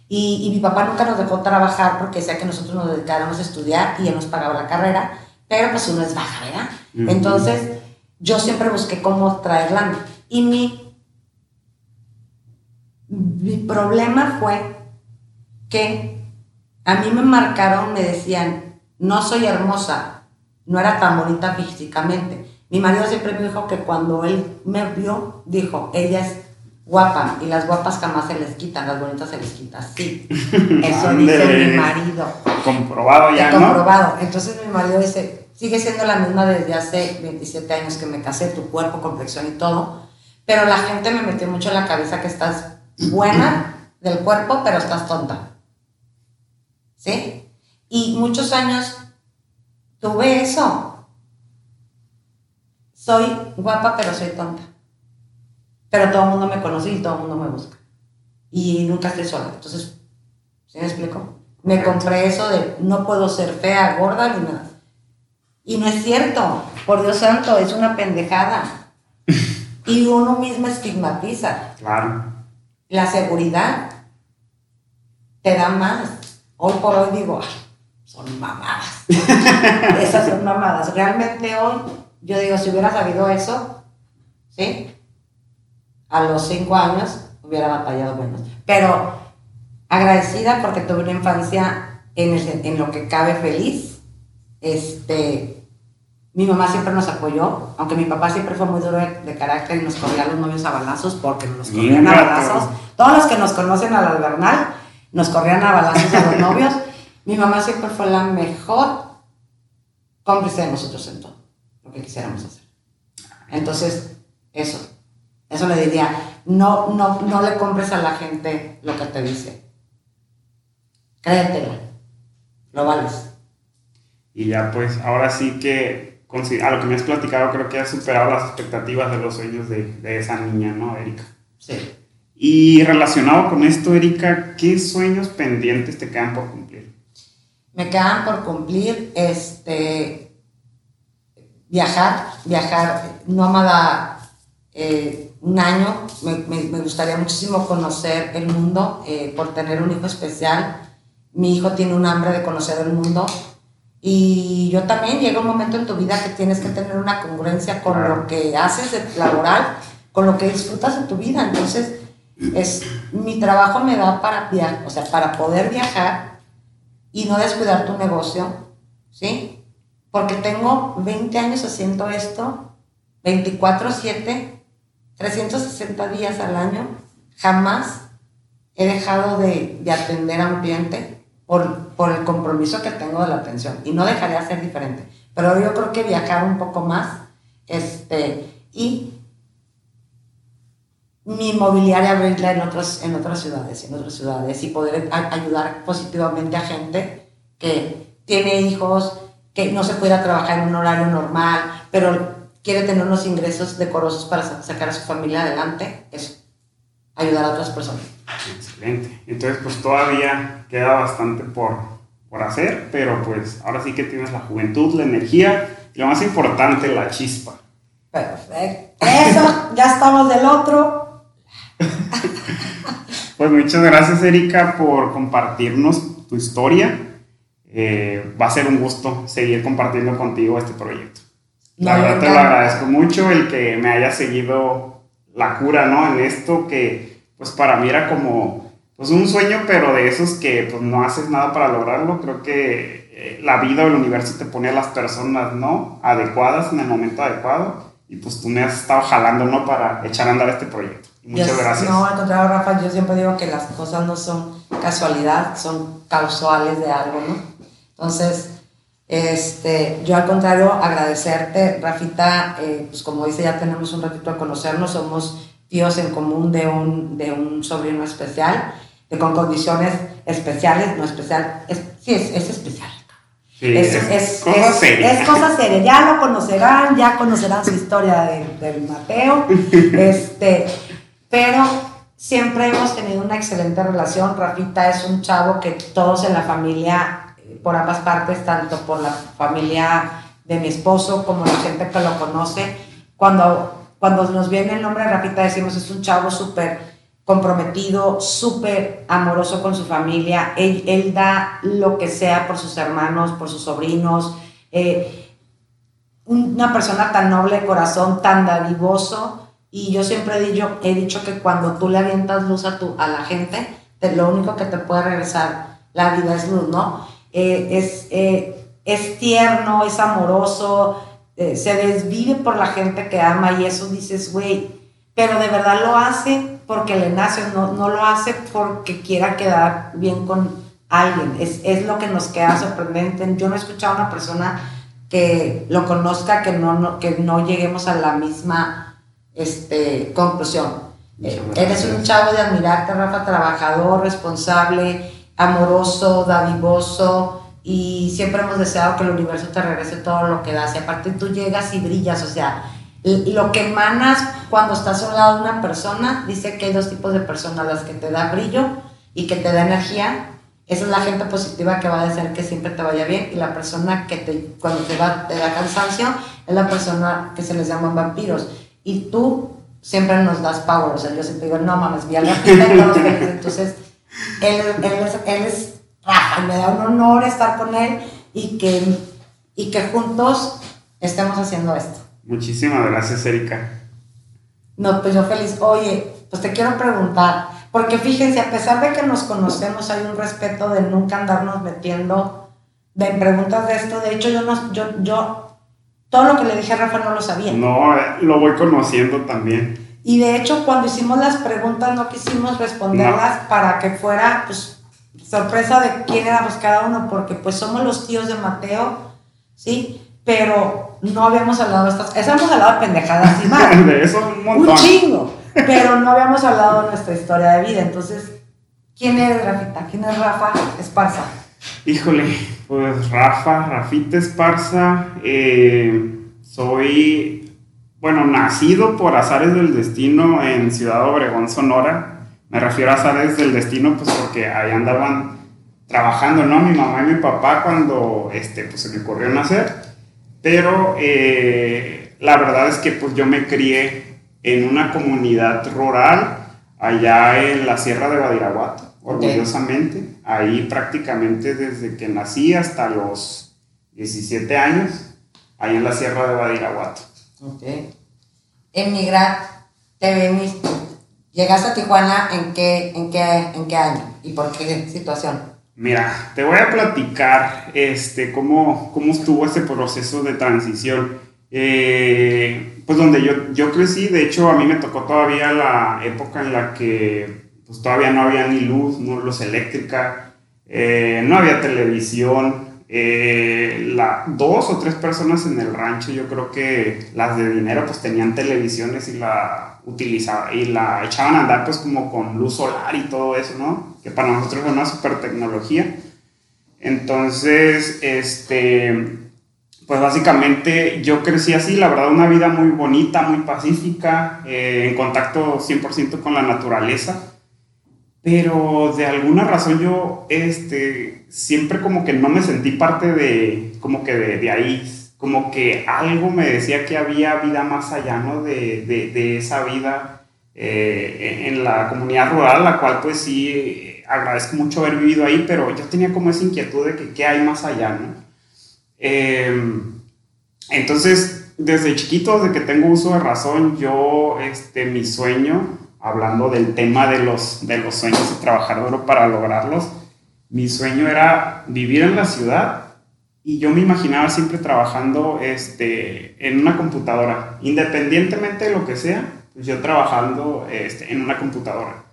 Y, y mi papá nunca nos dejó trabajar porque decía que nosotros nos dedicáramos a estudiar y él nos pagaba la carrera, pero pues uno es baja, ¿verdad? Entonces yo siempre busqué cómo traer lana. Y mi, mi problema fue que a mí me marcaron, me decían, no soy hermosa, no era tan bonita físicamente. Mi marido siempre me dijo que cuando él me vio, dijo, ella es guapa y las guapas jamás se les quitan, las bonitas se les quitan. Sí, (laughs) eso dice mi marido. Comprobado ya, ¿no? comprobado. Entonces mi marido dice, sigue siendo la misma desde hace 27 años que me casé, tu cuerpo, complexión y todo, pero la gente me metió mucho en la cabeza que estás buena (clears throat) del cuerpo, pero estás tonta. ¿Sí? Y muchos años tuve eso. Soy guapa, pero soy tonta. Pero todo el mundo me conoce y todo el mundo me busca. Y nunca estoy sola. Entonces, ¿sí me explico? Me compré eso de no puedo ser fea, gorda ni nada. Y no es cierto. Por Dios santo, es una pendejada. (laughs) Y uno mismo estigmatiza. Claro. La seguridad te da más. Hoy por hoy digo, "Ay, son mamadas. (laughs) Esas son mamadas. Realmente hoy, yo digo, si hubiera sabido eso, ¿sí? A los cinco años hubiera batallado menos. Pero agradecida porque tuve una infancia en, el- en lo que cabe feliz. Este, mi mamá siempre nos apoyó, aunque mi papá siempre fue muy duro de, de carácter y nos corría a los novios a balazos porque nos corrían a balazos. Todos los que nos conocen al albernal nos corrían a balazos a los novios. Mi mamá siempre fue la mejor cómplice de nosotros en todo lo que quisiéramos hacer. Entonces, eso, eso le diría, no, no, no le compres a la gente lo que te dice. Créetelo, lo vales. Y ya pues, ahora sí que, a lo que me has platicado, creo que has superado las expectativas de los sueños de, de esa niña, ¿no, Erika? Sí. Y relacionado con esto, Erika, ¿qué sueños pendientes te quedan por cumplir? Me quedan por cumplir este viajar, viajar nómada eh, un año. Me, me- me gustaría muchísimo conocer el mundo eh, por tener un hijo especial. Mi hijo tiene un hambre de conocer el mundo. Y yo también llega un momento en tu vida que tienes que tener una congruencia con lo que haces de laboral, con lo que disfrutas en tu vida. Entonces, es, mi trabajo me da para viajar, o sea, para poder viajar y no descuidar tu negocio, ¿sí? Porque tengo 20 años haciendo esto, 24/7, 360 días al año, jamás he dejado de, de atender a un cliente por, por el compromiso que tengo de la atención y no dejaré de hacer diferente. Pero yo creo que viajar un poco más este, y mi inmobiliaria abrirla en otras, en otras ciudades, en otras ciudades y poder ayudar positivamente a gente que tiene hijos, que no se puede trabajar en un horario normal, pero quiere tener unos ingresos decorosos para sa- sacar a su familia adelante, eso, ayudar a otras personas. Excelente. Entonces, pues todavía queda bastante por, por hacer, pero pues ahora sí que tienes la juventud, la energía y lo más importante, la chispa. Perfecto. Eso, ya estamos del otro. (laughs) Pues muchas gracias, Erika, por compartirnos tu historia. Eh, va a ser un gusto seguir compartiendo contigo este proyecto. La verdad te lo agradezco mucho el que me haya seguido la cura, ¿no? En esto que, pues para mí era como pues un sueño, pero de esos que pues no haces nada para lograrlo. Creo que eh, la vida o el universo te pone a las personas, ¿no? Adecuadas en el momento adecuado. Y pues tú me has estado jalando, ¿no? Para echar a andar este proyecto. muchas gracias. No, al contrario, Rafa, yo siempre digo que las cosas no son casualidad, son causales de algo, ¿no? Entonces, este, yo al contrario, agradecerte, Rafita, eh, pues como dice, ya tenemos un ratito de conocernos, somos tíos en común de un, de un sobrino especial, de, con condiciones especiales, no especial, es, sí, es, es especial. es, es, cosa seria. Es cosa seria, ya lo conocerán, ya conocerán su historia del de Mateo, (laughs) este, pero siempre hemos tenido una excelente relación. Rafita es un chavo que todos en la familia por ambas partes, tanto por la familia de mi esposo como la gente que lo conoce. Cuando, cuando nos viene el nombre de Rafita decimos es un chavo súper comprometido, súper amoroso con su familia. Él, él, da lo que sea por sus hermanos, por sus sobrinos. Eh, una persona tan noble de corazón, tan dadivoso. Y yo siempre he dicho, he dicho que cuando tú le avientas luz a, tu, a la gente, lo único que te puede regresar la vida es luz, ¿no? Eh, es, eh, es tierno, es amoroso, eh, se desvive por la gente que ama y eso dices, güey, pero de verdad lo hace porque le nace, no, no lo hace porque quiera quedar bien con alguien. Es, es, lo que nos queda sorprendente. Yo no he escuchado a una persona que lo conozca, que no, no que no lleguemos a la misma este, conclusión. Eres un chavo de admirarte, Rafa, trabajador, responsable, amoroso, dadivoso y siempre hemos deseado que el universo te regrese todo lo que das y aparte tú llegas y brillas, o sea, lo que emanas cuando estás al lado de una persona, dice que hay dos tipos de personas, las que te da brillo y que te da energía. Esa es la gente positiva que va a desear que siempre te vaya bien y la persona que te, cuando te, va, te da cansancio es la persona que se les llaman vampiros. Y tú siempre nos das power, o sea, yo siempre digo, no mames, vi a la (laughs) entonces él, es, él es Rafa me da un honor estar con él y que, y que juntos estemos haciendo esto. Muchísimas gracias, Erika. No, pues yo feliz. Oye, pues te quiero preguntar, porque fíjense, a pesar de que nos conocemos, hay un respeto de nunca andarnos metiendo en preguntas de esto. De hecho, yo, no, yo, yo todo lo que le dije a Rafa no lo sabía. No, eh, lo voy conociendo también. Y de hecho, cuando hicimos las preguntas, no quisimos responderlas para que fuera, pues, sorpresa de quién éramos cada uno, porque pues somos los tíos de Mateo, ¿sí? Pero no habíamos hablado de estas, eso hemos hablado de pendejadas (laughs) y más. de eso un montón. Un chingo. (laughs) Pero no habíamos hablado de nuestra historia de vida. Entonces, ¿quién es Rafita? ¿Quién es Rafa Esparza? Híjole, pues Rafa, Rafita Esparza, eh, soy bueno, nacido por azares del destino en Ciudad Obregón, Sonora. Me refiero a azares del destino, pues porque ahí andaban trabajando, ¿no? Mi mamá y mi papá cuando este, pues, se me ocurrió nacer. Pero eh, la verdad es que pues yo me crié en una comunidad rural allá en la Sierra de Badiraguato, orgullosamente. Ahí prácticamente desde que nací hasta los 17 años, ahí en la Sierra de Badiraguato. Ok. Emigrar, te veniste. ¿Llegaste a Tijuana en qué, en qué, en qué año y por qué situación? Mira, te voy a platicar este, cómo, cómo estuvo ese proceso de transición. Eh, pues donde yo, yo crecí, de hecho a mí me tocó todavía la época en la que pues todavía no había ni luz, no luz eléctrica, eh, no había televisión, eh, la, dos o tres personas en el rancho, yo creo que las de dinero pues tenían televisiones y la utilizaban y la echaban a andar pues como con luz solar y todo eso, ¿no? Que para nosotros fue una super tecnología. Entonces, este, pues básicamente yo crecí así, la verdad una vida muy bonita, muy pacífica, eh, en contacto 100% con la naturaleza pero de alguna razón yo este, siempre como que no me sentí parte de, como que de, ahí, como que algo me decía que había vida más allá, ¿no? De, de, esa vida eh, en la comunidad rural, la cual pues sí agradezco mucho haber vivido ahí, pero yo tenía como esa inquietud de que qué hay más allá, ¿no? Em, entonces, desde chiquito, desde que tengo uso de razón, yo, este, mi sueño hablando del tema de los, de los sueños y trabajar duro para lograrlos, mi sueño era vivir en la ciudad y yo me imaginaba siempre trabajando este, en una computadora, independientemente de lo que sea, pues yo trabajando este, en una computadora.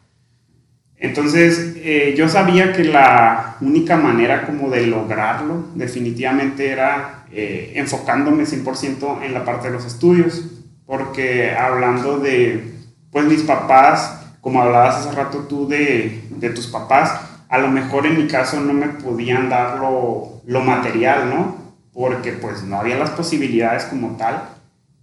Entonces, eh, yo sabía que la única manera como de lograrlo definitivamente era eh, enfocándome 100% en la parte de los estudios, porque hablando de, pues mis papás, como hablabas hace rato tú de, de tus papás, a lo mejor en mi caso no me podían dar lo, lo material, ¿no? Porque pues no había las posibilidades como tal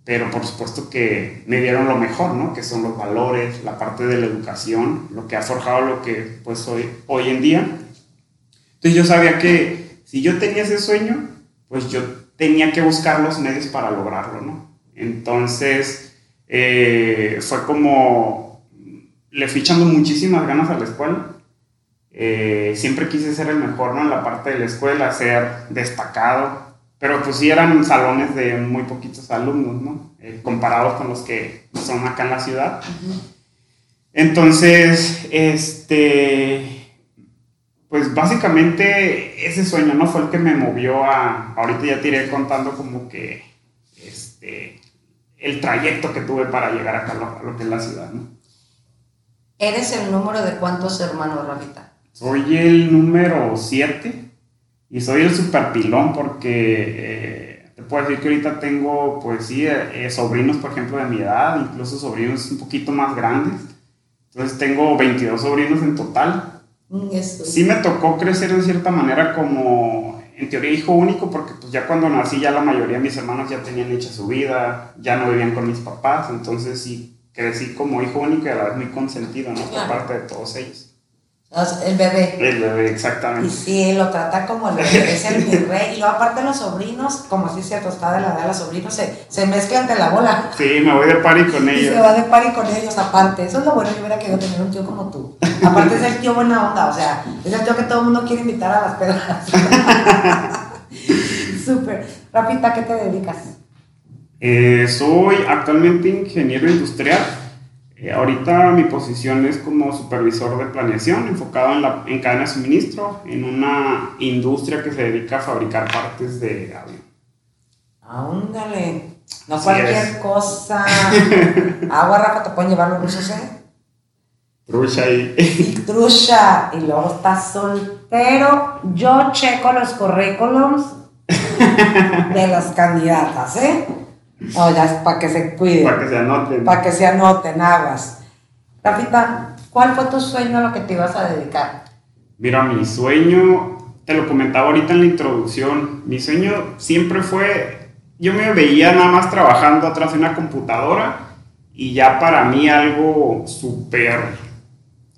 pero por supuesto que me dieron lo mejor, ¿no? Que son los valores, la parte de la educación, lo que ha forjado lo que pues soy hoy en día. Entonces yo sabía que si yo tenía ese sueño, pues yo tenía que buscar los medios para lograrlo, ¿no? Entonces eh, fue como, le fui echando muchísimas ganas a la escuela. Eh, siempre quise ser el mejor, ¿no? En la parte de la escuela, ser destacado, pero pues sí eran salones de muy poquitos alumnos, ¿no? Eh, comparados con los que son acá en la ciudad. Entonces, este, pues básicamente ese sueño, ¿no? Fue el que me movió a, ahorita ya te iré contando como que, este, el trayecto que tuve para llegar acá a lo, que es la ciudad, ¿no? ¿Eres el número de cuántos hermanos, Ramita? Soy el número 7 y soy el super pilón porque eh, te puedo decir que ahorita tengo, pues sí, eh, eh, sobrinos, por ejemplo, de mi edad, incluso sobrinos un poquito más grandes. Entonces tengo 22 sobrinos en total. Mm, sí me tocó crecer de cierta manera como, en teoría, hijo único, porque pues ya cuando nací ya la mayoría de mis hermanos ya tenían hecha su vida, ya no vivían con mis papás, entonces sí crecí como hijo único y a la vez muy consentido, ¿no? Por parte de todos ellos. El bebé. El bebé, exactamente. Y sí, lo trata como el bebé, es el bebé. Y luego aparte los sobrinos, como así cierto, está de la edad de los sobrinos, se, se mezclan de la bola. Sí, me voy de party con ellos. Y se va de party con ellos aparte. Eso es lo bueno, yo hubiera querido tener un tío como tú. Aparte es el tío buena onda, o sea, es el tío que todo el mundo quiere invitar a las pedas. (laughs) Súper. Rapita, ¿qué te dedicas? Eh, soy actualmente ingeniero industrial eh, ahorita mi posición es como supervisor de planeación, enfocado en, la, en cadena de suministro, en una industria que se dedica a fabricar partes de avión. Ándale, no cualquier cosa. (laughs) Agua, Rafa, te pueden llevar los rusos, ¿eh? Trucha ahí. Trucha. Y luego estás soltero. Yo checo los currículums (laughs) de las candidatas, ¿eh? No, ya para que se cuiden. Para que se anoten. Para que se anoten, aguas. Rafita, ¿cuál fue tu sueño a lo que te ibas a dedicar? Mira, mi sueño, te lo comentaba ahorita en la introducción, mi sueño siempre fue, yo me veía nada más trabajando atrás de una computadora y ya para mí algo súper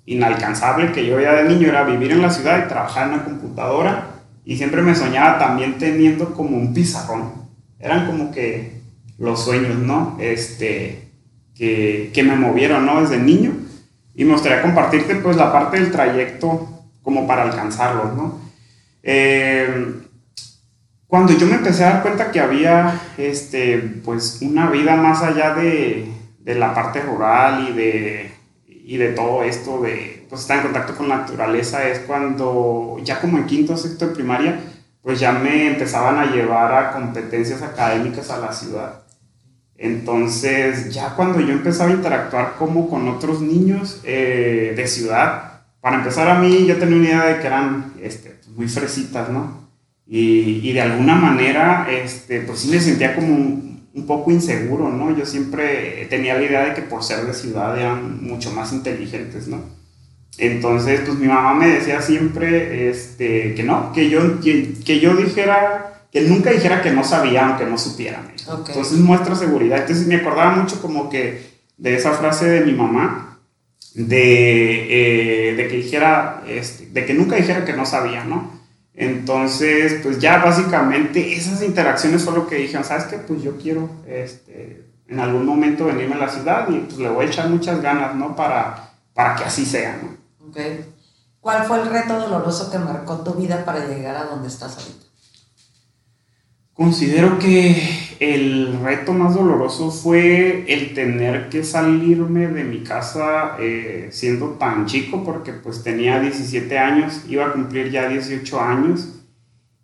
inalcanzable que yo ya de niño era vivir en la ciudad y trabajar en una computadora y siempre me soñaba también teniendo como un pizarrón. Eran como que los sueños, ¿no? Este, que, que, me movieron, ¿no? Desde niño. Y me gustaría compartirte, pues, la parte del trayecto como para alcanzarlos, ¿no? Eh, cuando yo me empecé a dar cuenta que había, este, pues, una vida más allá de, de la parte rural y de, y de todo esto, de, pues, estar en contacto con la naturaleza, es cuando, ya como en quinto o sexto de primaria, pues ya me empezaban a llevar a competencias académicas a la ciudad. Entonces, ya cuando yo empezaba a interactuar como con otros niños eh, de ciudad, para empezar a mí yo tenía una idea de que eran este, muy fresitas, ¿no? Y, y, de alguna manera, este, pues sí me sentía como un, poco inseguro, ¿no? Yo siempre tenía la idea de que por ser de ciudad eran mucho más inteligentes, ¿no? Entonces, pues mi mamá me decía siempre este, que no, que yo, que yo dijera que nunca dijera que no sabía aunque no supiera. Entonces muestra seguridad. Entonces me acordaba mucho como que de esa frase de mi mamá, de, eh, de que dijera, este, de que nunca dijera que no sabía, ¿no? Entonces, pues ya básicamente esas interacciones fue lo que dije, ¿sabes qué? Pues yo quiero este, en algún momento venirme a la ciudad y pues le voy a echar muchas ganas, ¿no? Para, para que así sea, ¿no? ¿Cuál fue el reto doloroso que marcó tu vida para llegar a donde estás ahorita? Considero que el reto más doloroso fue el tener que salirme de mi casa eh, siendo tan chico, porque pues tenía 17 años, iba a cumplir ya 18 años.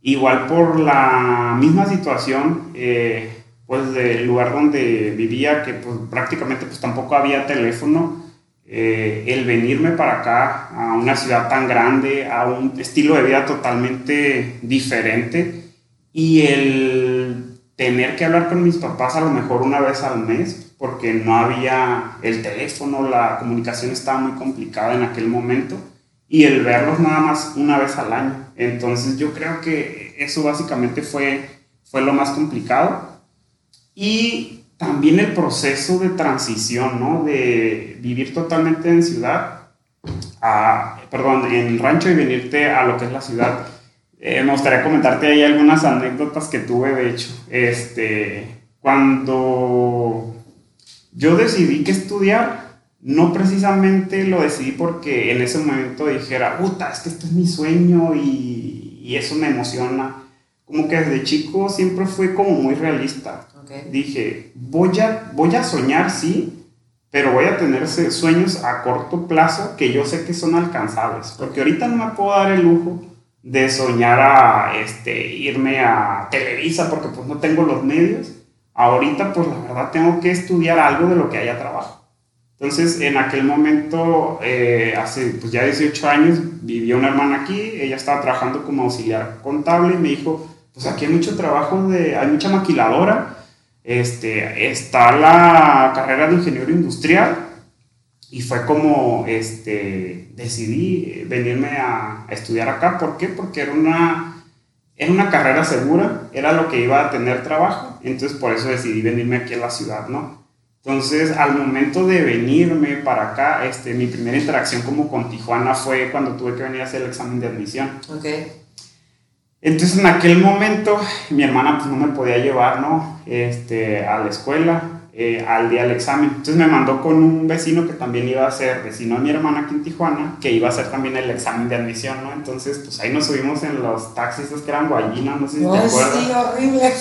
Igual por la misma situación, eh, pues del lugar donde vivía, que pues prácticamente pues tampoco había teléfono, eh, el venirme para acá a una ciudad tan grande, a un estilo de vida totalmente diferente y el tener que hablar con mis papás a lo mejor una vez al mes, porque no había el teléfono, la comunicación estaba muy complicada en aquel momento, y el verlos nada más una vez al año. Entonces yo creo que eso básicamente fue, fue lo más complicado. Y también el proceso de transición, ¿no? De vivir totalmente en ciudad, a, perdón, en rancho y venirte a lo que es la ciudad eh, me gustaría comentarte ahí algunas anécdotas que tuve, de hecho. Este, cuando yo decidí que estudiar, no precisamente lo decidí porque en ese momento dijera, puta, es que este es mi sueño y, y eso me emociona. Como que desde chico siempre fue como muy realista. Dije, voy a, voy a soñar, sí, pero voy a tener sueños a corto plazo que yo sé que son alcanzables. Porque ahorita no me puedo dar el lujo de soñar a este, irme a Televisa porque pues no tengo los medios. Ahorita pues la verdad tengo que estudiar algo de lo que haya trabajo. Entonces en aquel momento, eh, hace pues ya 18 años, vivía una hermana aquí, ella estaba trabajando como auxiliar contable y me dijo, pues aquí hay mucho trabajo, de, hay mucha maquiladora, este, está la carrera de ingeniero industrial y fue como este, decidí venirme a, estudiar acá. ¿Por qué? Porque era una, era una carrera segura, era lo que iba a tener trabajo, entonces por eso decidí venirme aquí a la ciudad, ¿no? Entonces, al momento de venirme para acá, este, mi primera interacción como con Tijuana fue cuando tuve que venir a hacer el examen de admisión. Okay. Entonces, en aquel momento, mi hermana pues no me podía llevar, ¿no? Este, a la escuela eh, al día del examen. Entonces me mandó con un vecino que también iba a ser vecino de mi hermana aquí en Tijuana, que iba a hacer también el examen de admisión, ¿no? Entonces, pues ahí nos subimos en los taxis, que eran guayinas, no sé si te acuerdas. Sí, horrible.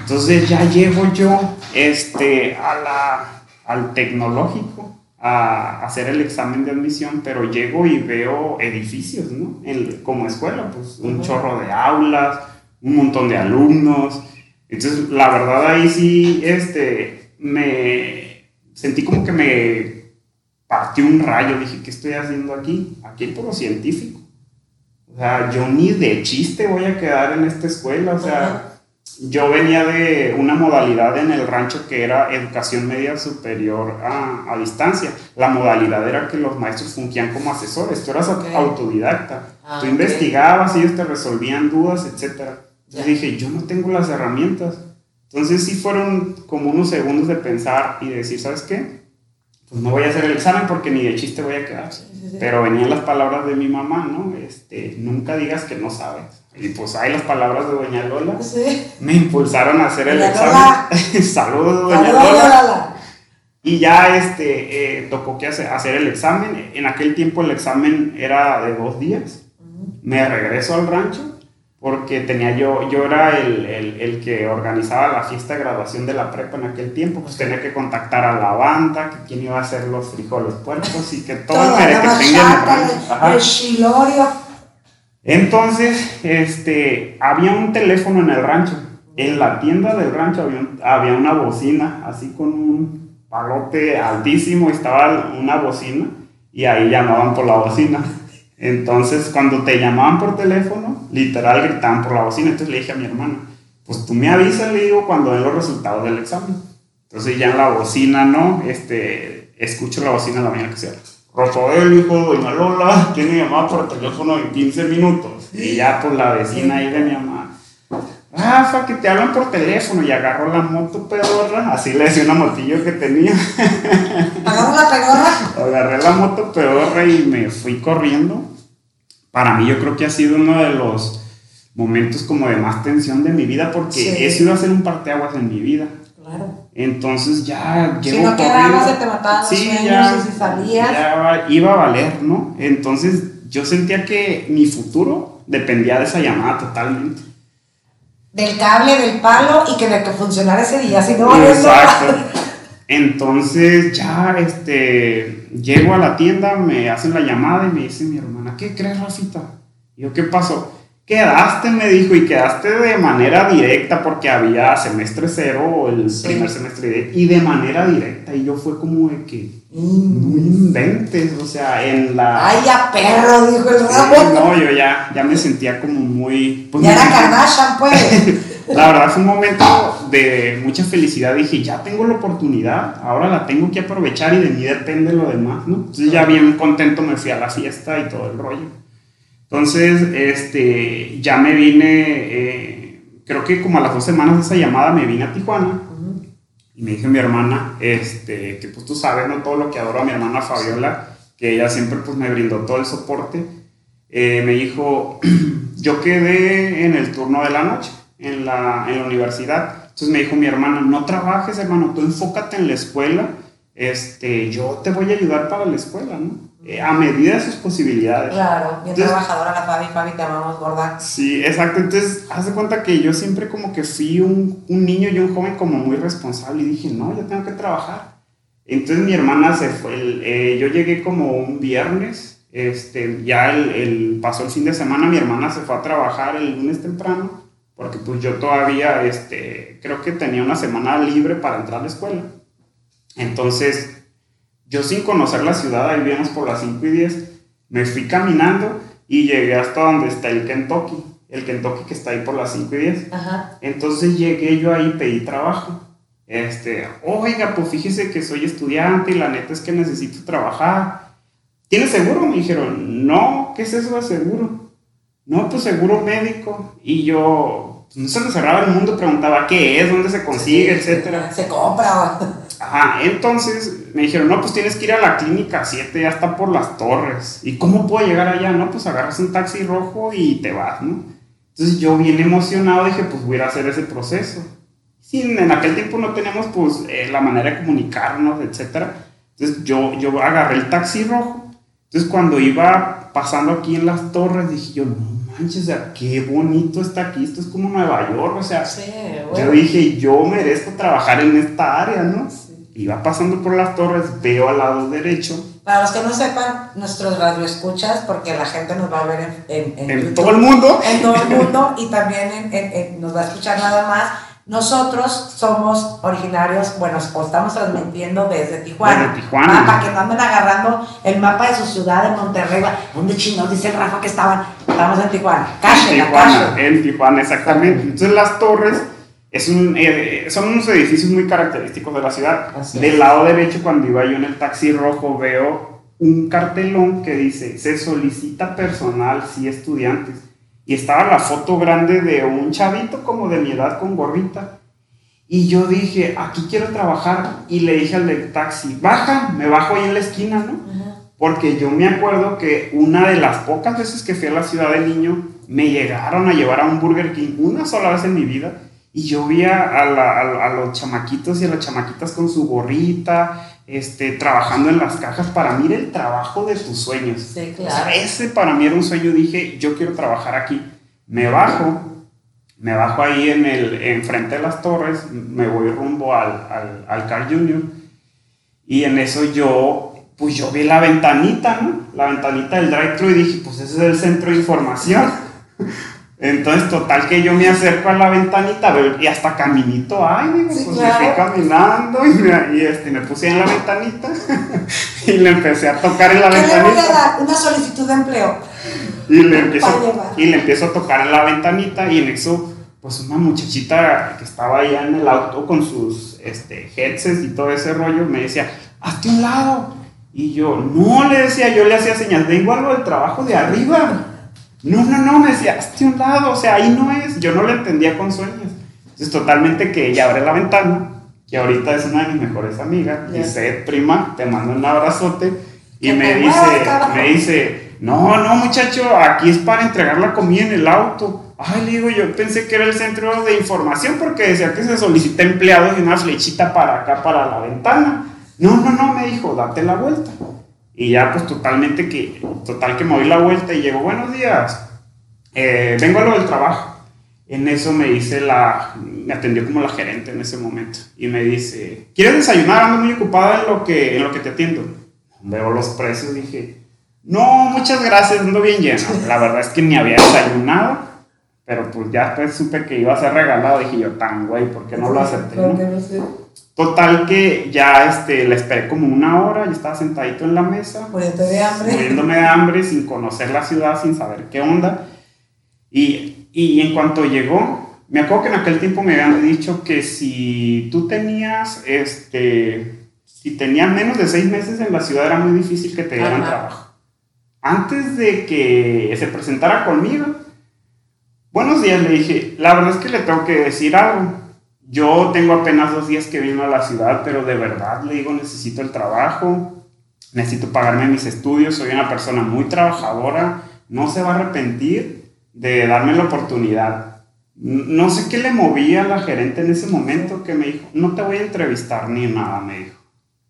Entonces ya llego yo este, a la, al tecnológico a hacer el examen de admisión, pero llego y veo edificios, ¿no? como escuela, pues un chorro de aulas, un montón de alumnos. Entonces, la verdad ahí sí, este, me sentí como que me partió un rayo. Dije, ¿qué estoy haciendo aquí? Aquí por lo científico. O sea, yo ni de chiste voy a quedar en esta escuela. O sea, yo venía de una modalidad en el rancho que era educación media superior a, a distancia. La modalidad era que los maestros fungían como asesores. Tú eras autodidacta. Ah, Tú investigabas, ellos te resolvían dudas, etc. Yo dije, yo no tengo las herramientas. Entonces sí fueron como unos segundos de pensar y decir, ¿sabes qué? Pues no voy a hacer el examen porque ni de chiste voy a quedar. Pero venían las palabras de mi mamá, ¿no? Este, nunca digas que no sabes. Y pues hay las palabras de Doña Lola. Me impulsaron a hacer el examen. (laughs) Saludos, Doña Lola. Y ya este, eh, tocó que hacer, hacer el examen. En aquel tiempo el examen era de dos días. Me regreso al rancho porque tenía yo, yo era el, el, el, que organizaba la fiesta de graduación de la prepa en aquel tiempo, pues tenía que contactar a la banda, que quién iba a hacer los frijoles puercos y que todo el que el chilorio. Entonces, este, había un teléfono en el rancho. En la tienda del rancho había, había una bocina, así con un palote altísimo, estaba una bocina y ahí llamaban por la bocina. Entonces, cuando te llamaban por teléfono, literal gritaban por la bocina. Entonces le dije a mi hermana, pues tú me avisas, le digo, cuando den los resultados del examen. Entonces ya en la bocina, ¿no? Este, escucho la bocina la mañana que sea. Rafael, hijo de Doña Lola, tiene llamada por teléfono en 15 minutos. Y ya por la vecina ahí de mi mamá. Rafa, que te hablan por teléfono y agarró la moto pedorra, así le decía una motillo que tenía. ¿Agarró la pedorra? Agarré la moto pedorra y me fui corriendo. Para mí yo creo que ha sido uno de los momentos como de más tensión de mi vida porque he sido a hacer un parteaguas en mi vida. Claro. Entonces ya llevo Si no quedabas, se te mataban sí, ya, y si salías. Ya iba a valer, ¿no? Entonces yo sentía que mi futuro dependía de esa llamada totalmente. del cable, del palo y que, que funcionara ese día, si no Exacto. Entonces ya este, llego a la tienda, me hacen la llamada y me dice mi hermana, ¿qué crees, Rosita? Y yo, ¿qué pasó? Quedaste, me dijo, y quedaste de manera directa porque había semestre cero, el primer semestre, y de manera directa. Y yo fue como de que, mm. no inventes, o sea, en la... ¡Ay, ya perro! Dijo el rabo. No, yo ya, ya me sentía como muy... Pues, ya era Kardashian, pues. (laughs) la verdad fue un momento de mucha felicidad. Dije, ya tengo la oportunidad, ahora la tengo que aprovechar y de mí depende lo demás, ¿no? Entonces ya bien contento me fui a la fiesta y todo el rollo. Entonces, este, ya me vine, eh, creo que como a las dos semanas de esa llamada me vine a Tijuana y me dije mi hermana, este, que pues tú sabes, ¿no? Todo lo que adoro a mi hermana Fabiola, que ella siempre pues me brindó todo el soporte. Eh, me dijo, (clears throat) yo quedé en el turno de la noche en la, en la universidad. Entonces me dijo mi hermana, no trabajes, hermano, tú enfócate en la escuela, este, yo te voy a ayudar para la escuela, ¿no? Eh, a medida de sus posibilidades. Claro, bien trabajadora la Fabi, Fabi, te amamos, gorda. Sí, exacto. Entonces, haz de cuenta que yo siempre como que fui un, un, niño y un joven como muy responsable y dije, no, yo tengo que trabajar. Entonces mi hermana se fue, eh, yo llegué como un viernes, este, ya el, el, pasó el fin de semana, mi hermana se fue a trabajar el lunes temprano, porque pues yo todavía, este, creo que tenía una semana libre para entrar a la escuela. Entonces, yo sin conocer la ciudad, ahí vienes por las 5 y 10, me fui caminando y llegué hasta donde está el Kentucky, el Kentucky que está ahí por las 5 y 10. Entonces llegué yo ahí, pedí trabajo. Este, oiga, pues fíjese que soy estudiante y la neta es que necesito trabajar. ¿Tiene seguro? Me dijeron, no, ¿qué es eso de seguro? No, pues seguro médico. Y yo, pues, no se me cerraba el mundo, preguntaba qué es, dónde se consigue, etcétera. Se compra. Ajá, entonces me dijeron, no, pues tienes que ir a la clínica 7, ya está por las torres. ¿Y cómo puedo llegar allá? No, pues agarras un taxi rojo y te vas, ¿no? Entonces yo bien emocionado dije, pues voy a ir a hacer ese proceso. Sí, en aquel tiempo no teníamos pues eh, la manera de comunicarnos, etc. Entonces yo, yo agarré el taxi rojo. Entonces cuando iba pasando aquí en las torres dije yo, no manches, o sea, qué bonito está aquí, esto es como Nueva York, o sea, yo dije, yo merezco trabajar en esta área, ¿no? iba pasando por las torres, veo al lado derecho. Para los que no sepan, nuestros radioescuchas, porque la gente nos va a ver en, en, en, todo el mundo. En todo el mundo (laughs) y también en, nos va a escuchar nada más. Nosotros somos originarios, bueno, estamos transmitiendo desde Tijuana. Desde Tijuana. para que no anden agarrando el mapa de su ciudad de Monterrey. ¿Dónde chingados dice el Rafa que estaban? Estamos en Tijuana. Calle, en Tijuana, en Tijuana, exactamente. Entonces las torres es un, eh, son unos edificios muy característicos de la ciudad. Del lado derecho, cuando iba yo en el taxi rojo, veo un cartelón que dice, se solicita personal, sí, estudiantes. Y estaba la foto grande de un chavito como de mi edad con gorrita. Y yo dije, aquí quiero trabajar. Y le dije al del taxi, baja, me bajo ahí en la esquina, ¿no? Porque yo me acuerdo que una de las pocas veces que fui a la ciudad de niño, me llegaron a llevar a un Burger King una sola vez en mi vida y yo vi a, los chamaquitos y a las chamaquitas con su gorrita, este, trabajando en las cajas. Para mí era el trabajo de tus sueños. Sí, claro. ese para mí era un sueño. Dije, yo quiero trabajar aquí. Me bajo, me bajo ahí en el, enfrente de las torres, me voy rumbo al, al, al Car Junior. Y en eso yo, pues yo vi la ventanita, ¿no? La ventanita del drive-thru y dije, pues ese es el centro de información. Entonces, total que yo me acerco a la ventanita y hasta caminito, ay, digo, pues me fui caminando y, me, y este, me puse en la ventanita (laughs) y le empecé a tocar en la ¿Qué ventanita. le voy a dar? Una solicitud de empleo. Y le, empiezo, y le empiezo a tocar en la ventanita y en eso, pues una muchachita que estaba allá en el auto con sus este, headsets y todo ese rollo me decía, hazte un lado. Y yo, no, le decía, yo le hacía señas, vengo algo del trabajo de arriba. No, no, no, me decía, hazte un lado, o sea, ahí no es. Yo no lo entendía con sueños. Entonces, totalmente que ella abre la ventana, que ahorita es una de mis mejores amigas, dice, prima, te mando un abrazote, y me dice, me dice, no, no, muchacho, aquí es para entregar la comida en el auto. Ay, le digo, yo pensé que era el centro de información porque decía que se solicita empleados y una flechita para acá, para la ventana. No, no, no, me dijo, date la vuelta. Y ya pues totalmente que, total que me doy la vuelta y llego, buenos días, eh, vengo a lo del trabajo. En eso me dice la, me atendió como la gerente en ese momento y me dice, ¿quieres desayunar? Ando muy ocupada en lo que, en lo que te atiendo. Veo los precios, dije, no, muchas gracias, ando bien lleno. La verdad es que ni había desayunado, pero pues ya después supe que iba a ser regalado, dije yo, tan güey, ¿por qué no lo acepté? ¿Por no? Total que ya este, la esperé como una hora, yo estaba sentadito en la mesa, Muriéndote de hambre. muriéndome de hambre, sin conocer la ciudad, sin saber qué onda. Y, y en cuanto llegó, me acuerdo que en aquel tiempo me habían dicho que si tú tenías, este, si tenías menos de seis meses en la ciudad era muy difícil que te dieran Ajá. trabajo. Antes de que se presentara conmigo, buenos días, le dije, la verdad es que le tengo que decir algo. Yo tengo apenas dos días que vino a la ciudad, pero de verdad le digo, necesito el trabajo, necesito pagarme mis estudios, soy una persona muy trabajadora, no se va a arrepentir de darme la oportunidad. No sé qué le movía a la gerente en ese momento que me dijo, no te voy a entrevistar ni nada, me dijo.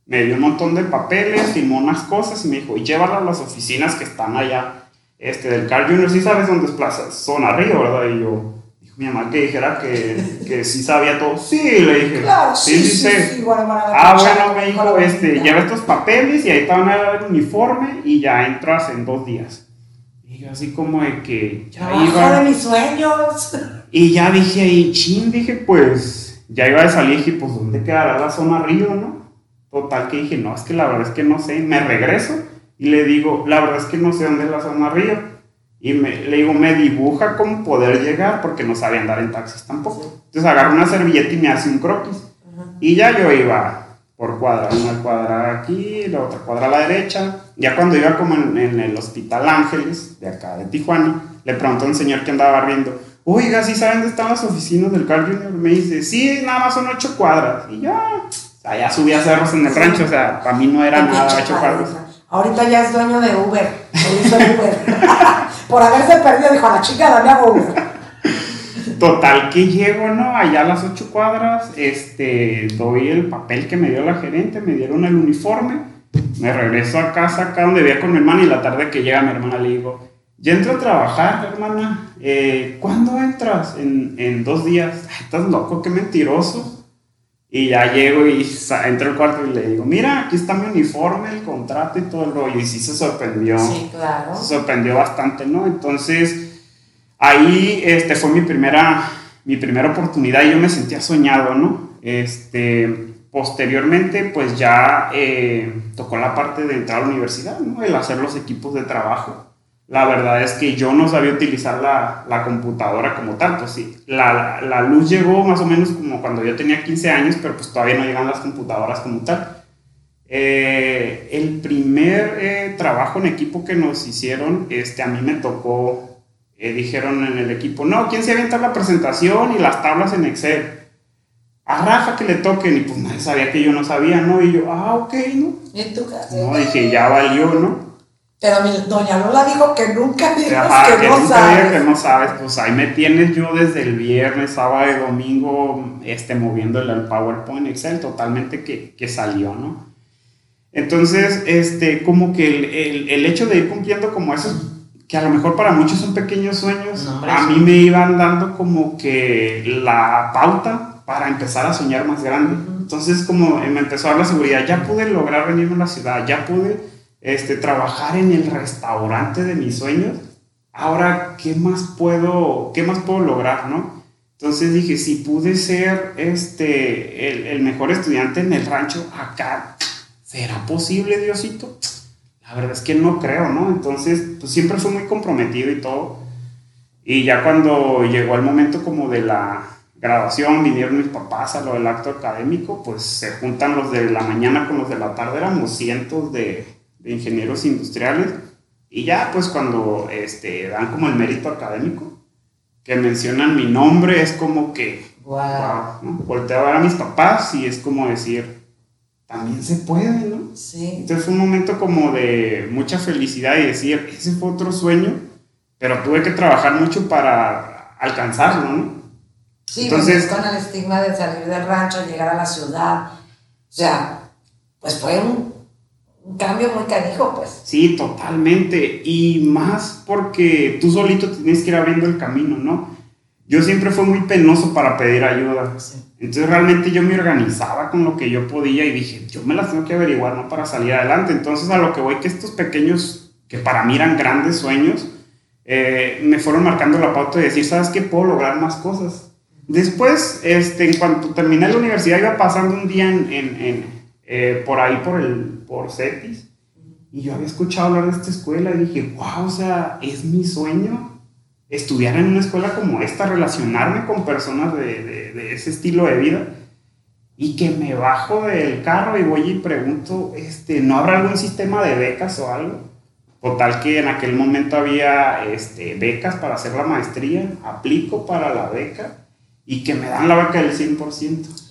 Me dio un montón de papeles, firmó unas cosas y me dijo, llévala a las oficinas que están allá este, del Carl Jr., sí sabes dónde es Plaza Zona Río, ¿verdad? Y yo, mi mamá que dijera que, que sí sabía todo. Sí, le dije. Claro, sí, sí, sí, sé". bueno, bueno, Ah, bueno, me dijo este, lleva estos papeles y ahí te van a dar el uniforme y ya entras en dos días. Y yo así como de que ya Trabajo iba. de mis sueños. Y ya dije ahí, chin, dije, pues, ya iba de salir, dije, pues, ¿dónde quedará la zona Río, no? Total que dije, no, es que la verdad es que no sé. Me regreso y le digo, la verdad es que no sé dónde es la zona Río. Y me, le digo, me dibuja cómo poder llegar porque no sabía andar en taxis tampoco. Entonces agarro una servilleta y me hace un croquis. Y ya yo iba por cuadra, una cuadra aquí, la otra cuadra a la derecha. Ya cuando iba como en, en el Hospital Ángeles, de acá de Tijuana, le preguntó a un señor que andaba barriendo, oiga, ¿sí saben dónde están las oficinas del Carl Jr.? Me dice, sí, nada más son ocho cuadras. Y ya, sea, ya subía cerros en el rancho, o sea, para mí no era nada ocho cuadras. Ahorita ya es dueño de Uber. Uber. (laughs) Por haberse perdido, dijo, a la chica, dame a Uber. Total que llego, ¿no? Allá a las ocho cuadras, este, doy el papel que me dio la gerente, me dieron el uniforme, me regreso a casa acá donde vivía con mi hermana y la tarde que llega mi hermana le digo, ya entro a trabajar, hermana, eh, ¿cuándo entras? En, en dos días. Ay, estás loco, qué mentiroso. Y ya llego y entro al cuarto y le digo, mira, aquí está mi uniforme, el contrato y todo el rollo. Y sí se sorprendió Sí, claro. se sorprendió bastante, ¿no? Entonces, ahí este, fue mi primera, mi primera oportunidad y yo me sentía soñado, ¿no? Este, posteriormente, pues ya eh, tocó la parte de entrar a la universidad, ¿no? El hacer los equipos de trabajo. La verdad es que yo no sabía utilizar la, la computadora como tal, pues sí. La, la luz llegó más o menos como cuando yo tenía 15 años, pero pues todavía no llegan las computadoras como tal. Eh, el primer eh, trabajo en equipo que nos hicieron, este, a mí me tocó, eh, dijeron en el equipo, no, ¿quién se avienta la presentación y las tablas en Excel? A Rafa que le toquen, y pues nadie sabía que yo no sabía, ¿no? Y yo, ah, ok, ¿no? ¿Y en tu casa? No, dije, ya valió, ¿no? Pero mi doña Lola dijo que nunca digas Ajá, que, que no nunca sabes. que no sabes, pues ahí me tienes yo desde el viernes, sábado y domingo, este, moviéndole al PowerPoint Excel totalmente que, que salió, ¿no? Entonces, este, como que el, el, el hecho de ir cumpliendo como esos, que a lo mejor para muchos son pequeños sueños, No, a mí me iban dando como que la pauta para empezar a soñar más grande. Entonces, como me empezó a dar la seguridad, ya pude lograr venirme a la ciudad, ya pude este, trabajar en el restaurante de mis sueños. Ahora, ¿qué más puedo, qué más puedo lograr, no? Entonces dije, si pude ser este, el, el mejor estudiante en el rancho acá, ¿será posible, Diosito? La verdad es que no creo, ¿no? Entonces, pues siempre fui muy comprometido y todo. Y ya cuando llegó el momento como de la graduación, vinieron mis papás a lo del acto académico, pues se juntan los de la mañana con los de la tarde, éramos cientos de, de ingenieros industriales. Y ya, pues cuando este, dan como el mérito académico, que mencionan mi nombre, es como que, Wow. wow, ¿no? Volteo a ver a mis papás y es como decir, también se puede, ¿no? Sí. Entonces fue un momento como de mucha felicidad y decir, ese fue otro sueño, pero tuve que trabajar mucho para alcanzarlo, ¿no? Sí, Entonces- Entonces, con el estigma de salir del rancho, llegar a la ciudad. O sea, pues fue un, un cambio muy canijo, pues. Sí, totalmente. Y más porque tú solito tienes que ir abriendo el camino, ¿no? yo siempre fui muy penoso para pedir ayuda. Entonces realmente yo me organizaba con lo que yo podía y dije, yo me las tengo que averiguar, ¿no? Para salir adelante. Entonces a lo que voy que estos pequeños, que para mí eran grandes sueños, eh, me fueron marcando la pauta de decir, ¿sabes qué? Puedo lograr más cosas. Después, este, en cuanto terminé la universidad, iba pasando un día en, en, eh, por ahí, por, el, por CETIS, y yo había escuchado hablar de esta escuela y dije, wow, o sea, es mi sueño estudiar en una escuela como esta, relacionarme con personas de, de, ese estilo de vida y que me bajo del carro y voy y pregunto, este, ¿no habrá algún sistema de becas o algo? Total que en aquel momento había este, becas para hacer la maestría, aplico para la beca y que me dan la beca del 100%.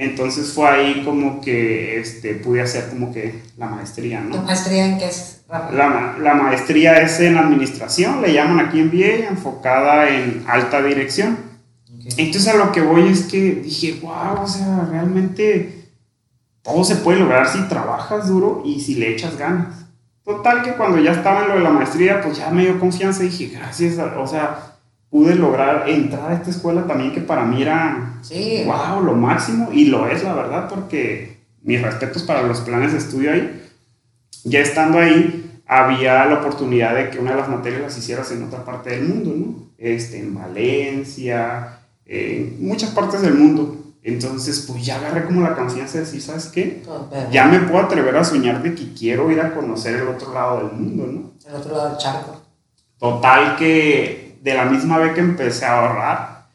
Entonces fue ahí como que este, pude hacer como que la maestría, ¿no? ¿Tu maestría en qué es? La, la, maestría es en administración, le llaman aquí en VA, enfocada en alta dirección. Entonces a lo que voy es que dije, wow, o sea, realmente todo se puede lograr si trabajas duro y si le echas ganas. Total que cuando ya estaba en lo de la maestría, pues ya me dio confianza y dije, gracias, o sea, pude lograr entrar a esta escuela también que para mí era, sí. wow, lo máximo, y lo es la verdad, porque mis respetos para los planes de estudio ahí. Ya estando ahí, había la oportunidad de que una de las materias las hicieras en otra parte del mundo, ¿no? Este, en Valencia, en muchas partes del mundo. Entonces, pues ya agarré como la confianza de decir, ¿sabes qué? ya me puedo atrever a soñar de que quiero ir a conocer el otro lado del mundo, ¿no? El otro lado del charco. Total que de la misma vez que empecé a ahorrar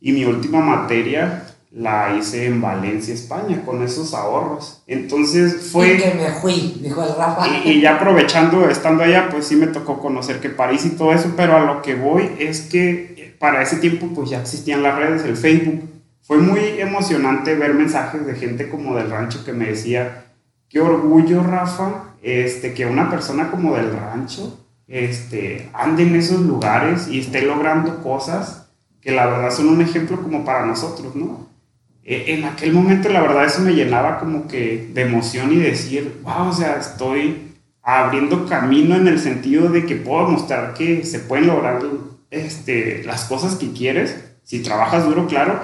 y mi última materia la hice en Valencia, España, con esos ahorros. Entonces fue... Y que me fui, dijo el Rafa. Y, ya aprovechando, estando allá, pues sí me tocó conocer que París y todo eso, pero a lo que voy es que para ese tiempo pues ya existían las redes, el Facebook. Fue muy emocionante ver mensajes de gente como del rancho que me decía, qué orgullo, Rafa, este, que una persona como del rancho este, ande en esos lugares y esté logrando cosas que la verdad son un ejemplo como para nosotros, ¿no? E, en aquel momento la verdad eso me llenaba como que de emoción y decir, wow, o sea, estoy abriendo camino en el sentido de que puedo mostrar que se pueden lograr este, las cosas que quieres, si trabajas duro, claro,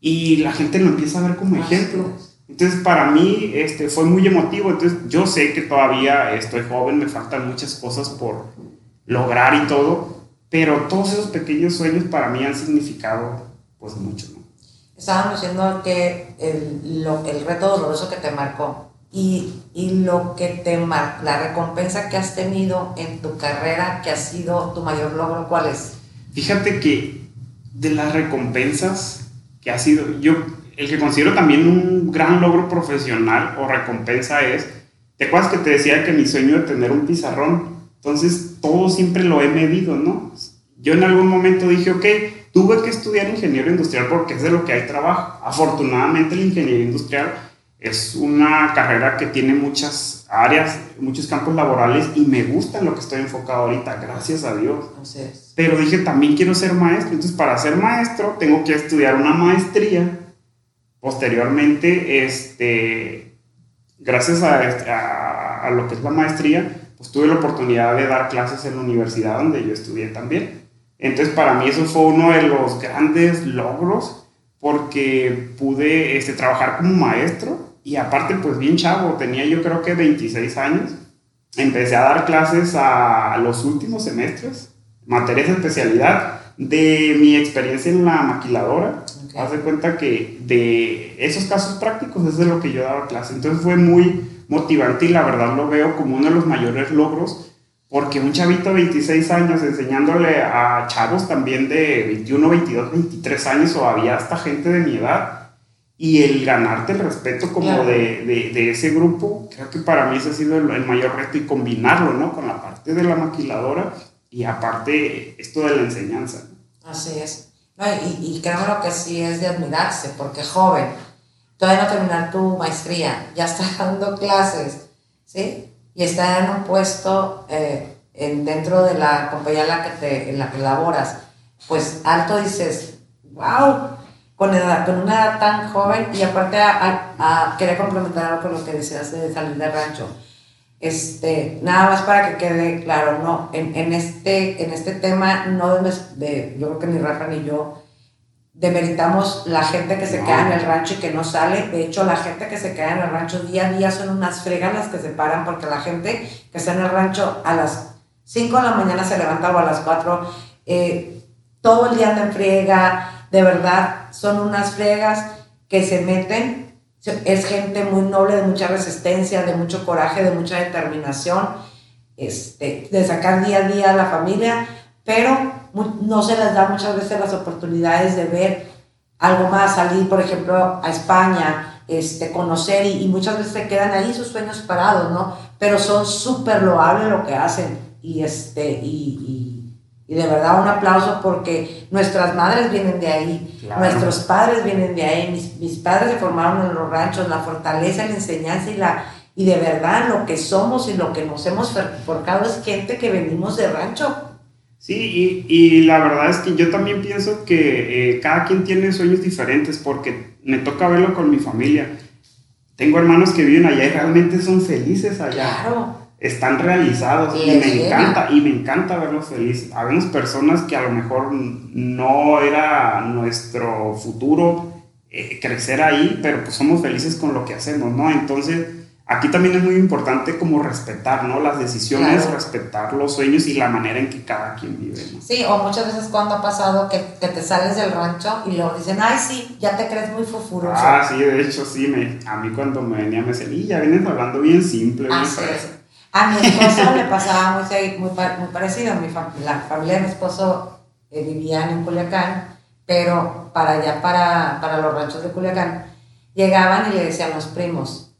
y la gente lo empieza a ver como ejemplo. Entonces, para mí este, fue muy emotivo. Entonces, yo sé que todavía estoy joven, me faltan muchas cosas por lograr y todo, pero todos esos pequeños sueños para mí han significado pues mucho. ¿no? Estábamos diciendo que el, lo, el reto doloroso que te marcó y, y lo que te marcó, la recompensa que has tenido en tu carrera, que ha sido tu mayor logro, ¿cuál es? Fíjate que de las recompensas que ha sido, yo el que considero también un gran logro profesional o recompensa es, ¿te acuerdas que te decía que mi sueño de tener un pizarrón? Entonces, todo siempre lo he medido, ¿no? Yo en algún momento dije, ok, tuve que estudiar ingeniero industrial porque es de lo que hay trabajo. Afortunadamente, la ingeniería industrial es una carrera que tiene muchas áreas, muchos campos laborales y me gusta en lo que estoy enfocado ahorita, gracias a Dios. Pero dije, también quiero ser maestro. Entonces, para ser maestro, tengo que estudiar una maestría Posteriormente, este, gracias a, a, lo que es la maestría, pues tuve la oportunidad de dar clases en la universidad donde yo estudié también. Entonces, para mí eso fue uno de los grandes logros porque pude este, trabajar como maestro y aparte, pues bien chavo, tenía yo creo que 26 años. Empecé a dar clases a los últimos semestres, materias de especialidad, de mi experiencia en la maquiladora Haz de cuenta que de esos casos prácticos es de lo que yo daba clase. Entonces fue muy motivante y la verdad lo veo como uno de los mayores logros porque un chavito de 26 años enseñándole a chavos también de 21, 22, 23 años o había hasta gente de mi edad y el ganarte el respeto como de, de, de, ese grupo, creo que para mí ese ha sido el, el, mayor reto y combinarlo, ¿no? Con la parte de la maquiladora y aparte esto de la enseñanza. Así es. Y, y creo que sí es de admirarse, porque joven, todavía no terminar tu maestría, ya está (laughs) dando clases, ¿sí? Y está en un puesto eh, en, dentro de la compañía en la que, te, en la que laboras, pues alto dices, wow, con, edad, con una edad tan joven y aparte a, a, querer complementar algo con lo que decías de salir del rancho. Este, nada más para que quede claro, no, en, en este, en este tema, no de, de, yo creo que ni Rafa ni yo demeritamos la gente que se queda en el rancho y que no sale. De hecho, la gente que se queda en el rancho día a día son unas fregas las que se paran, porque la gente que está en el rancho a las 5 de la mañana se levanta o a las 4, eh, todo el día en friega, de verdad, son unas fregas que se meten es gente muy noble, de mucha resistencia, de mucho coraje, de mucha determinación, este, de sacar día a día a la familia, pero no se les da muchas veces las oportunidades de ver algo más, salir, por ejemplo, a España, este, conocer y, muchas veces se quedan ahí sus sueños parados, ¿no? Pero son súper loables lo que hacen y, este, y y de verdad un aplauso porque nuestras madres vienen de ahí, nuestros padres vienen de ahí, mis, mis, padres se formaron en los ranchos, la fortaleza, la enseñanza y la... Y de verdad lo que somos y lo que nos hemos forjado es gente que venimos de rancho. Sí, y, y la verdad es que yo también pienso que eh, cada quien tiene sueños diferentes porque me toca verlo con mi familia. Tengo hermanos que viven allá y realmente son felices allá. Claro están realizados y, me encanta y me encanta verlos felices. Habemos personas que a lo mejor no era nuestro futuro eh, crecer ahí, pero pues somos felices con lo que hacemos, ¿no? Entonces, aquí también es muy importante como respetar, ¿no? Las decisiones, respetar los sueños y la manera en que cada quien vive, ¿no? Sí, o muchas veces cuando ha pasado que, que te sales del rancho y luego dicen, ay, sí, ya te crees muy fufuroso. Ah, sí, de hecho, sí, me, a mí cuando me venía me decían, y ya vienes hablando bien simple, bien a mi esposo le pasaba muy, muy, muy parecido. Mi la familia de mi esposo eh, vivían en Culiacán, pero para allá, para, para los ranchos de Culiacán, llegaban y le decían los primos,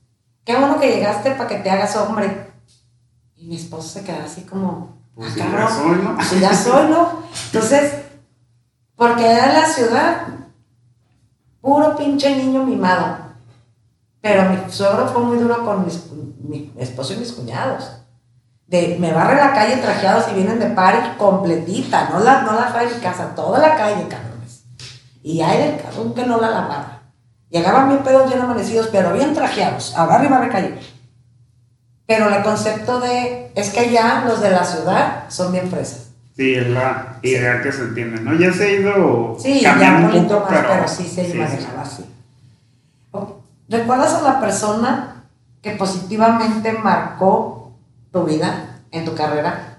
qué bueno que llegaste para que te hagas hombre. Y mi esposo se quedaba así como, pues ah, ya soy, ¿no? Pues ya soy, ¿no? Entonces, porque era la ciudad, puro pinche niño mimado. Pero mi suegro fue muy duro con mi esposo y mis cuñados. De, me barre la calle trajeados y vienen de party completita, no la, no la trae de casa, toda la calle, cabrones. Y hay del cabrón que no la lavaba. Llegaban bien pedos, bien amanecidos, pero bien trajeados, a arriba de calle. Pero el concepto de, es que ya los de la ciudad son bien fresas. Sí, es la idea que se entiende, ¿no? Ya se ha ido. Sí, ya un poquito más, pero, sí se sí, manejaba así. ¿Recuerdas a la persona que positivamente marcó tu vida en tu carrera?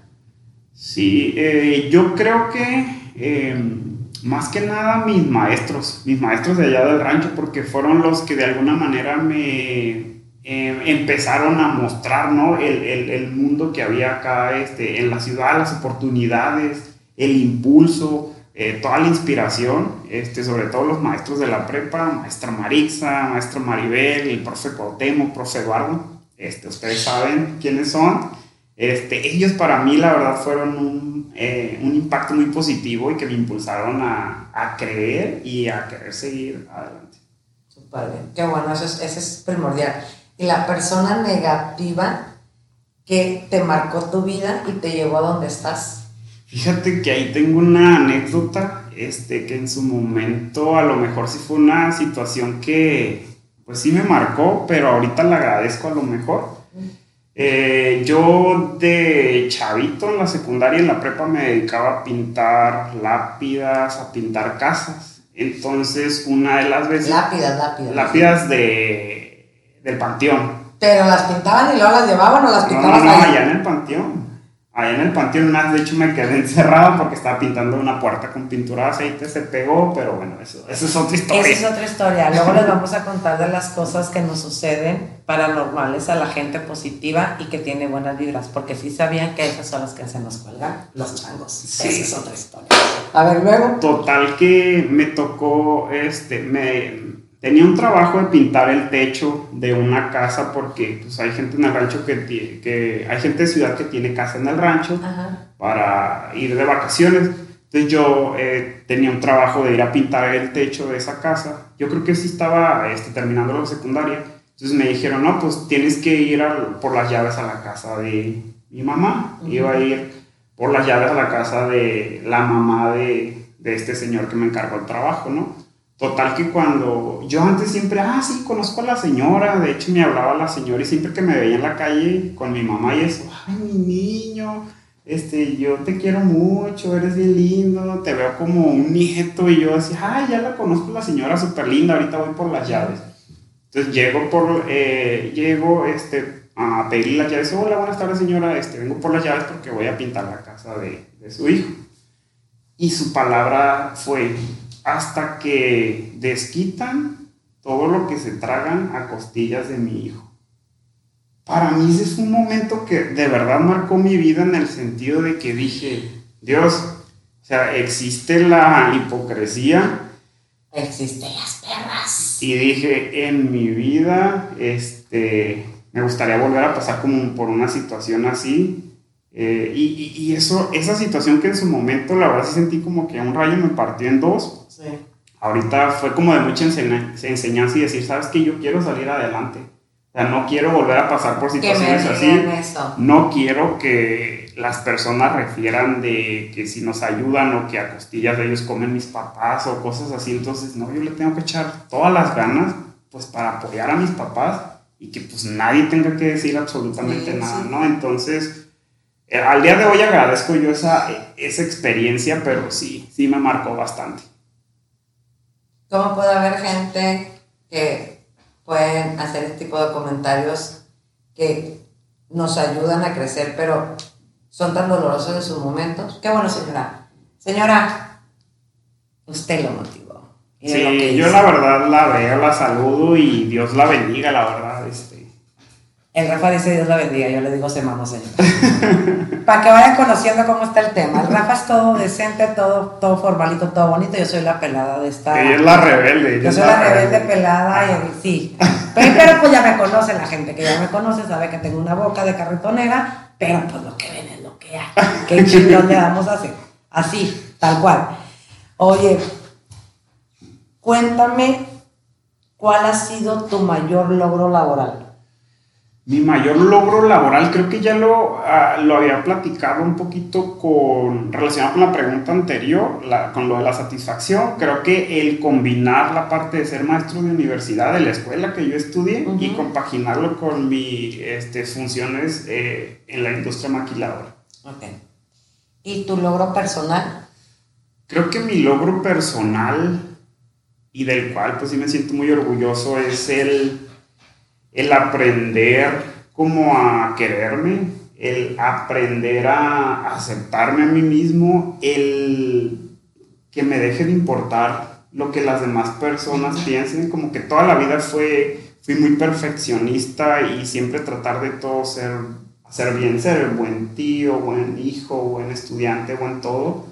Sí, eh, yo creo que em, más que nada mis maestros, mis maestros de allá del rancho, porque fueron los que de alguna manera me em, empezaron a mostrar ¿no? el, el, el, mundo que había acá este, en la ciudad, las oportunidades, el impulso, eh, toda la inspiración, este, sobre todo los maestros de la prepa, maestra Marixa, maestro Maribel, el profe Cuauhtémoc, profe Eduardo, este, ustedes saben quiénes son. Este, ellos para mí la verdad fueron un, eh, un impacto muy positivo y que me impulsaron a, a, creer y a querer seguir adelante. Bien, qué bueno, eso es, eso es primordial. Y la persona negativa que te marcó tu vida y te llevó a donde estás. Fíjate que ahí tengo una anécdota, este, que en su momento a lo mejor sí fue una situación que, pues sí me marcó, pero ahorita le agradezco a lo mejor. Eh, yo de chavito en la secundaria, en la prepa, me dedicaba a pintar lápidas, a pintar casas. Entonces, una de las veces... Lápidas, lápidas. Lápidas de, del panteón. ¿Pero las pintaban y luego las llevaban o las pintaban no, no, no, allá en el panteón. Ahí en el panteón más, de hecho me quedé encerrado porque estaba pintando una puerta con pintura de aceite, se pegó, pero bueno, eso, eso es otra historia. Esa es otra historia. Luego les vamos a contar de las cosas que nos suceden paranormales a la gente positiva y que tiene buenas vibras, porque sí sabían que esas son las que se nos cuelgan los changos. Sí. Esa es otra historia. A ver, luego. Total que me tocó, este, me Tenía un trabajo de pintar el techo de una casa porque pues, hay gente en el rancho que, que hay gente de ciudad que tiene casa en el rancho para ir de vacaciones. Entonces yo eh, tenía un trabajo de ir a pintar el techo de esa casa. Yo creo que sí estaba este, terminando la secundaria. Entonces me dijeron, no, pues tienes que ir por las llaves a la casa de mi mamá. Iba a ir por las llaves a la casa de la mamá de, de este señor que me encargó el trabajo, ¿no? Total que cuando yo antes siempre, ah, sí, conozco a la señora, de hecho me hablaba la señora y siempre que me veía en la calle con mi mamá y eso, ay, mi niño, este, yo te quiero mucho, eres bien lindo, te veo como un nieto y yo decía, ay, ya la conozco la señora, súper linda, ahorita voy por las llaves. Entonces llego por, eh, llego, este, a pedirle las llaves, hola, buenas tardes señora, este, vengo por las llaves porque voy a pintar la casa de, de su hijo. Y su palabra fue, hasta que desquitan todo lo que se tragan a costillas de mi hijo. Para mí ese es un momento que de verdad marcó mi vida en el sentido de que dije, Dios, o sea, existe la hipocresía. Existen las perras. Y dije, en mi vida, este, me gustaría volver a pasar como por una situación así. Eh, y, y, eso, esa situación que en su momento, la verdad sí sentí como que un rayo me partió en dos Ahorita fue como de mucha enseñanza y decir, sabes que yo quiero salir adelante. O sea, no quiero volver a pasar por situaciones así. No quiero que las personas refieran de que si nos ayudan o que a costillas de ellos comen mis papás o cosas así. Entonces, no, yo le tengo que echar todas las ganas pues para apoyar a mis papás y que pues nadie tenga que decir absolutamente nada, ¿no? Entonces, al día de hoy agradezco yo esa, esa experiencia, pero sí, sí me marcó bastante. ¿Cómo puede haber gente que pueden hacer este tipo de comentarios que nos ayudan a crecer, pero son tan dolorosos en sus momentos? Qué bueno, señora. Señora, usted lo motivó. Sí, yo la verdad la veo, la saludo y Dios la bendiga, la verdad. Este, el Rafa dice Dios la bendiga, yo le digo se mamó señor. (laughs) Para que vayan conociendo cómo está el tema. El Rafa es todo decente, todo, todo formalito, todo bonito. Yo soy la pelada de esta. Ella es la rebelde. Yo soy la, rebelde, pelada y sí. Pero, pues ya me conoce la gente que ya me conoce, sabe que tengo una boca de carretonera, pero pues lo que ven es lo que hay. ¿Qué (laughs) chingón le damos a hacer? Así, tal cual. Oye, cuéntame cuál ha sido tu mayor logro laboral. Mi mayor logro laboral, creo que ya lo, ah, lo había platicado un poquito con, relacionado con la pregunta anterior, con lo de la satisfacción. Creo que el combinar la parte de ser maestro de universidad, de la escuela que yo estudié, y compaginarlo con mis este, funciones eh, en la industria maquiladora. Ok. ¿Y tu logro personal? Creo que mi logro personal, y del cual pues sí me siento muy orgulloso, es el el aprender como a quererme, el aprender a aceptarme a mí mismo, el que me deje de importar lo que las demás personas piensen, como que toda la vida fue, fui muy perfeccionista y siempre tratar de todo ser, hacer bien, ser buen tío, buen hijo, buen estudiante, buen todo,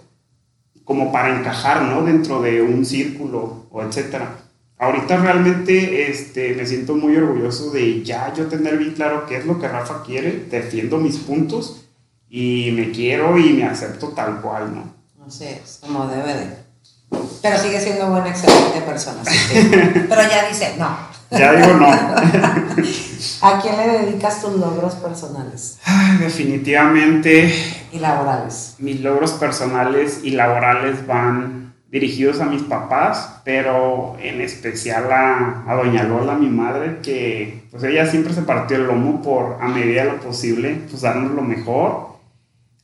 como para encajar, ¿no? Dentro de un círculo o etcétera ahorita realmente este, me siento muy orgulloso de ya yo tener bien claro qué es lo que Rafa quiere, defiendo mis puntos y me quiero y me acepto tal cual, ¿no? Así es, como debe de. Pero sigue siendo buena, excelente persona. (laughs) Pero ya dice, no. Ya digo no. (laughs) ¿A quién le dedicas tus logros personales? definitivamente. Y laborales. Mis logros personales y laborales van dirigidos a mis papás, pero en especial a, a, doña Lola, mi madre, que pues ella siempre se partió el lomo por a medida de lo posible, pues darnos lo mejor.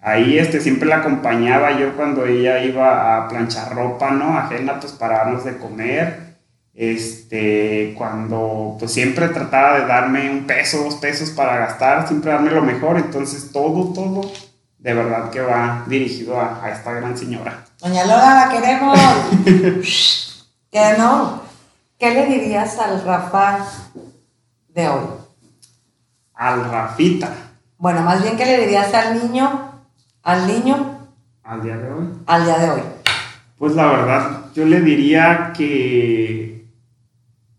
Ahí este, siempre la acompañaba yo cuando ella iba a planchar ropa, ¿no? Ajena, pues para darnos de comer. Este, cuando pues siempre trataba de darme un peso, dos pesos para gastar, siempre darme lo mejor. Entonces todo, todo, de verdad que va dirigido a, a esta gran señora. Doña Lola, la queremos. (laughs) que no. ¿Qué le dirías al Rafa de hoy? Al Rafita. Bueno, más bien, ¿qué le dirías al niño? Al niño. Al día de hoy. Al día de hoy. Pues la verdad, yo le diría que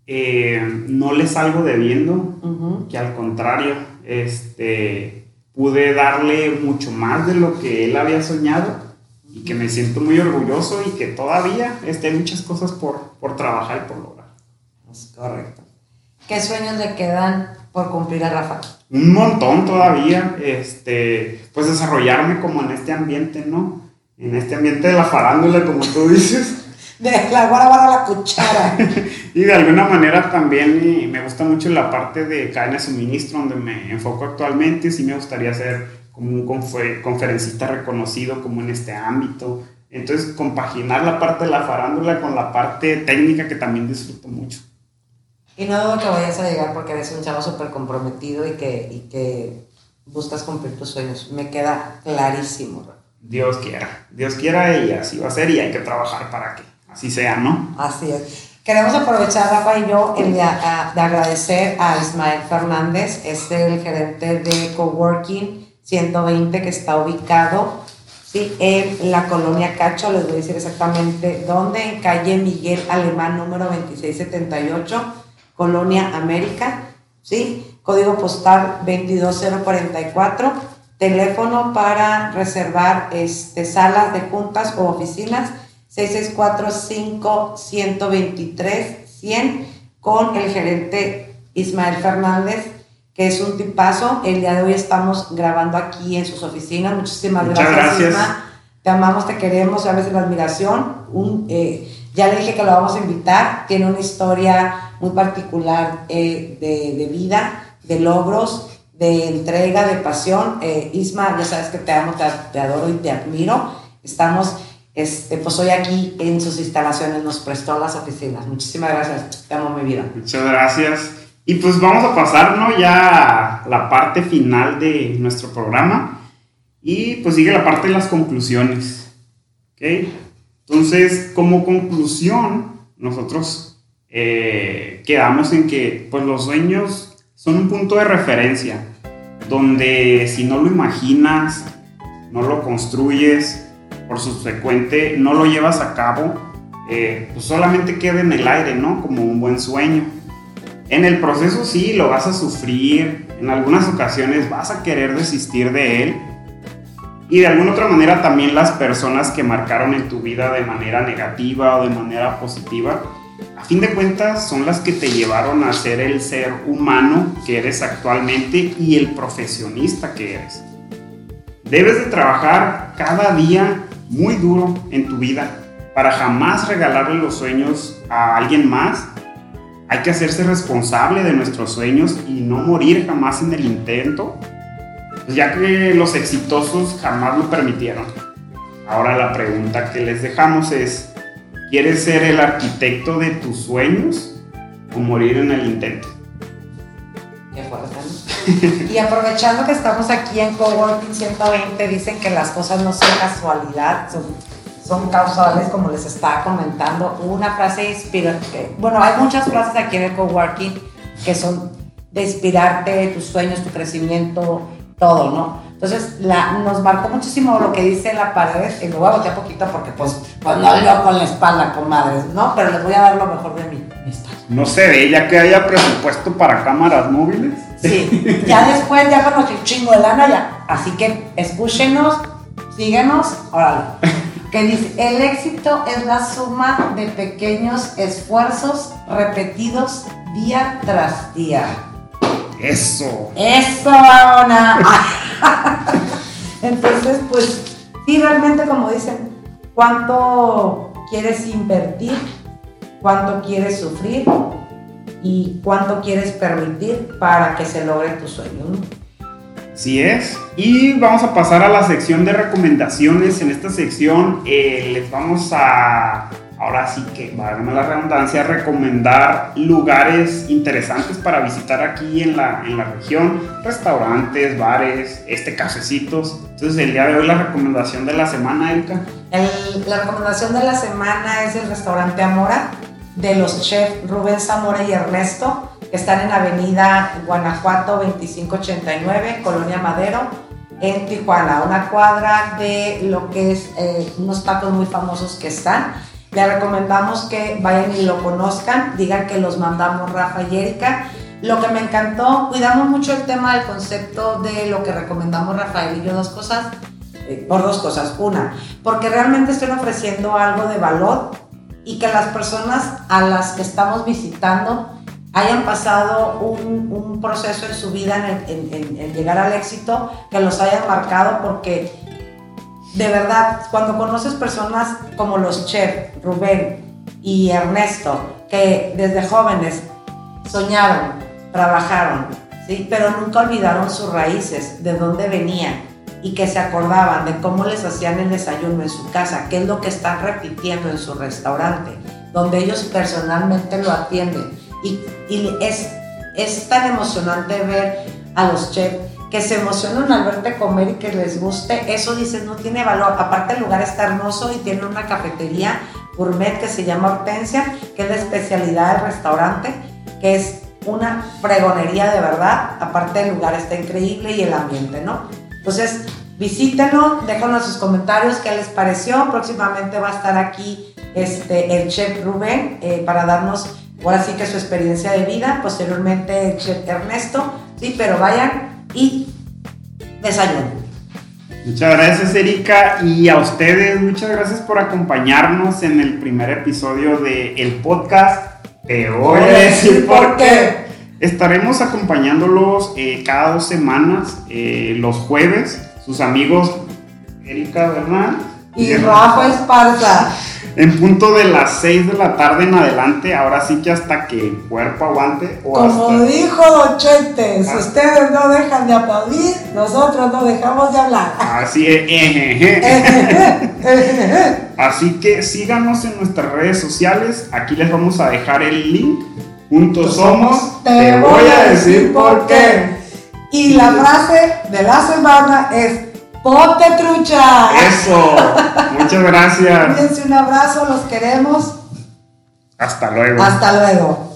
eh, no le salgo debiendo, que al contrario, este, pude darle mucho más de lo que él había soñado y que me siento muy orgulloso y que todavía este, hay muchas cosas por, por trabajar y por lograr. Es correcto. ¿Qué sueños le quedan por cumplir a Rafa? Un montón todavía, este, pues desarrollarme como en este ambiente, ¿no? En este ambiente de la farándula, como tú (laughs) dices. De la guara a la cuchara. (laughs) y de alguna manera también me gusta mucho la parte de cadena de suministro, donde me enfoco actualmente. Sí me gustaría ser como un conferencista reconocido como en este ámbito. Entonces, compaginar la parte de la farándula con la parte técnica que también disfruto mucho. Y no dudo que vayas a llegar porque eres un chavo súper comprometido y que, y que buscas cumplir tus sueños. Me queda clarísimo. Dios quiera, Dios quiera y así va a ser y hay que trabajar para que así sea, ¿no? Así es. Queremos aprovechar, Rafa y yo, el de, agradecer a Ismael Fernández, es el gerente de Coworking 120 que está ubicado ¿sí? en la colonia Cacho, les voy a decir exactamente dónde, en calle Miguel Alemán número 2678, Colonia América, ¿sí? código postal 22044 Teléfono para reservar este, salas de juntas o oficinas 664-5-123-100 con el gerente Ismael Fernández, que es un tipazo. El día de hoy estamos grabando aquí en sus oficinas. Muchísimas gracias, gracias. Isma. Te amamos, te queremos, sabes la admiración. Un, eh, ya le dije que lo vamos a invitar. Tiene una historia muy particular eh, de, de vida, de logros de entrega, de pasión. Eh, Isma, ya sabes que te amo, te, adoro y te admiro. Estamos, este, pues hoy aquí en sus instalaciones, nos prestó las oficinas. Muchísimas gracias, amo mi vida. Muchas gracias. Y pues vamos a pasar ¿no? ya a la parte final de nuestro programa. Y pues sigue la parte de las conclusiones. ¿Ok? Entonces, como conclusión, nosotros eh, quedamos en que pues los sueños son un punto de referencia donde si no lo imaginas, no lo construyes, por subsecuente no lo llevas a cabo, eh, pues solamente queda en el aire, ¿no? Como un buen sueño. En el proceso sí, lo vas a sufrir, en algunas ocasiones vas a querer desistir de él. Y de alguna otra manera también las personas que marcaron en tu vida de manera negativa o de manera positiva, a fin de cuentas son las que te llevaron a ser el ser humano que eres actualmente y el profesionista que eres. Debes de trabajar cada día muy duro en tu vida para jamás regalarle los sueños a alguien más. Hay que hacerse responsable de nuestros sueños y no morir jamás en el intento, pues ya que los exitosos jamás lo permitieron. Ahora la pregunta que les dejamos es, ¿Quieres ser el arquitecto de tus sueños o morir en el intento? (laughs) Y aprovechando que estamos aquí en Coworking 120, dicen que las cosas no son casualidad, son, son causales, como les estaba comentando. Una frase inspira, bueno, hay muchas frases aquí en el Coworking que son de inspirarte, tus sueños, tu crecimiento, todo, ¿no? Entonces, la, nos marcó muchísimo lo que dice la pared, y lo voy a botear poquito porque, pues, pues no yo con la espalda, comadres, ¿no? Pero les voy a dar lo mejor de mí. No se ve, ya que haya presupuesto para cámaras móviles. Sí, ya después, ya con nuestro chingo de lana, ya. Así que escúchenos, síguenos, órale. Que dice, el éxito es la suma de pequeños esfuerzos repetidos día tras día. Eso. Eso, Ana. (laughs) Entonces, pues, sí, realmente como dicen, ¿cuánto quieres invertir? ¿Cuánto quieres sufrir? ¿Y cuánto quieres permitir para que se logre tu sueño? Así es. Y vamos a pasar a la sección de recomendaciones. En esta sección eh, les vamos a ahora sí que, válgame la redundancia, recomendar lugares interesantes para visitar aquí en la, en la región, restaurantes, bares, este cafecitos. Entonces el día de hoy la recomendación de la semana, Erika. la recomendación de la semana es el restaurante Amora de los chefs Rubén Zamora y Ernesto, que están en Avenida Guanajuato 2589, Colonia Madero, en Tijuana, una cuadra de lo que es eh, unos tacos muy famosos que están. Le recomendamos que vayan y lo conozcan, digan que los mandamos Rafa y Erika. Lo que me encantó, cuidamos mucho el tema del concepto de lo que recomendamos Rafael y yo, dos cosas, eh, por dos cosas. Una, porque realmente estoy ofreciendo algo de valor y que las personas a las que estamos visitando hayan pasado un, un proceso en su vida en, en, llegar al éxito, que los hayan marcado porque de verdad, cuando conoces personas como los chefs, Rubén, y Ernesto, que desde jóvenes soñaron, trabajaron, ¿sí? pero nunca olvidaron sus raíces, de dónde venían y que se acordaban de cómo les hacían el desayuno en su casa, qué es lo que están repitiendo en su restaurante, donde ellos personalmente lo atienden. Y, y es, es tan emocionante ver a los chefs que se emocionan al verte comer y que les guste, eso dices no tiene valor. Aparte el lugar está hermoso y tiene una cafetería gourmet que se llama Hortensia, que es la especialidad del restaurante, que es una fregonería de verdad. Aparte el lugar está increíble y el ambiente, ¿no? Entonces, visítenlo, déjanos sus comentarios qué les pareció. Próximamente va a estar aquí este, el chef Rubén eh, para darnos ahora sí que su experiencia de vida. Posteriormente el chef Ernesto, sí, pero vayan y desayunen. Muchas gracias Erika y a ustedes muchas gracias por acompañarnos en el primer episodio del el podcast. Te voy a decir por qué. Estaremos acompañándolos eh, cada dos semanas, eh, los jueves, sus amigos Erika Bernal y, Rafa Esparza. En punto de las 6 de la tarde en adelante, ahora sí que hasta que el cuerpo aguante. O Como dijo Don Chente, si ustedes no dejan de aplaudir, nosotros no dejamos de hablar. Así es. (laughs) así que síganos en nuestras redes sociales. Aquí les vamos a dejar el link Juntos somos, te voy a decir por qué. Y la frase de la semana es ¡Ponte trucha! Eso, muchas gracias. Cuídense un abrazo, los queremos. Hasta luego. Hasta luego.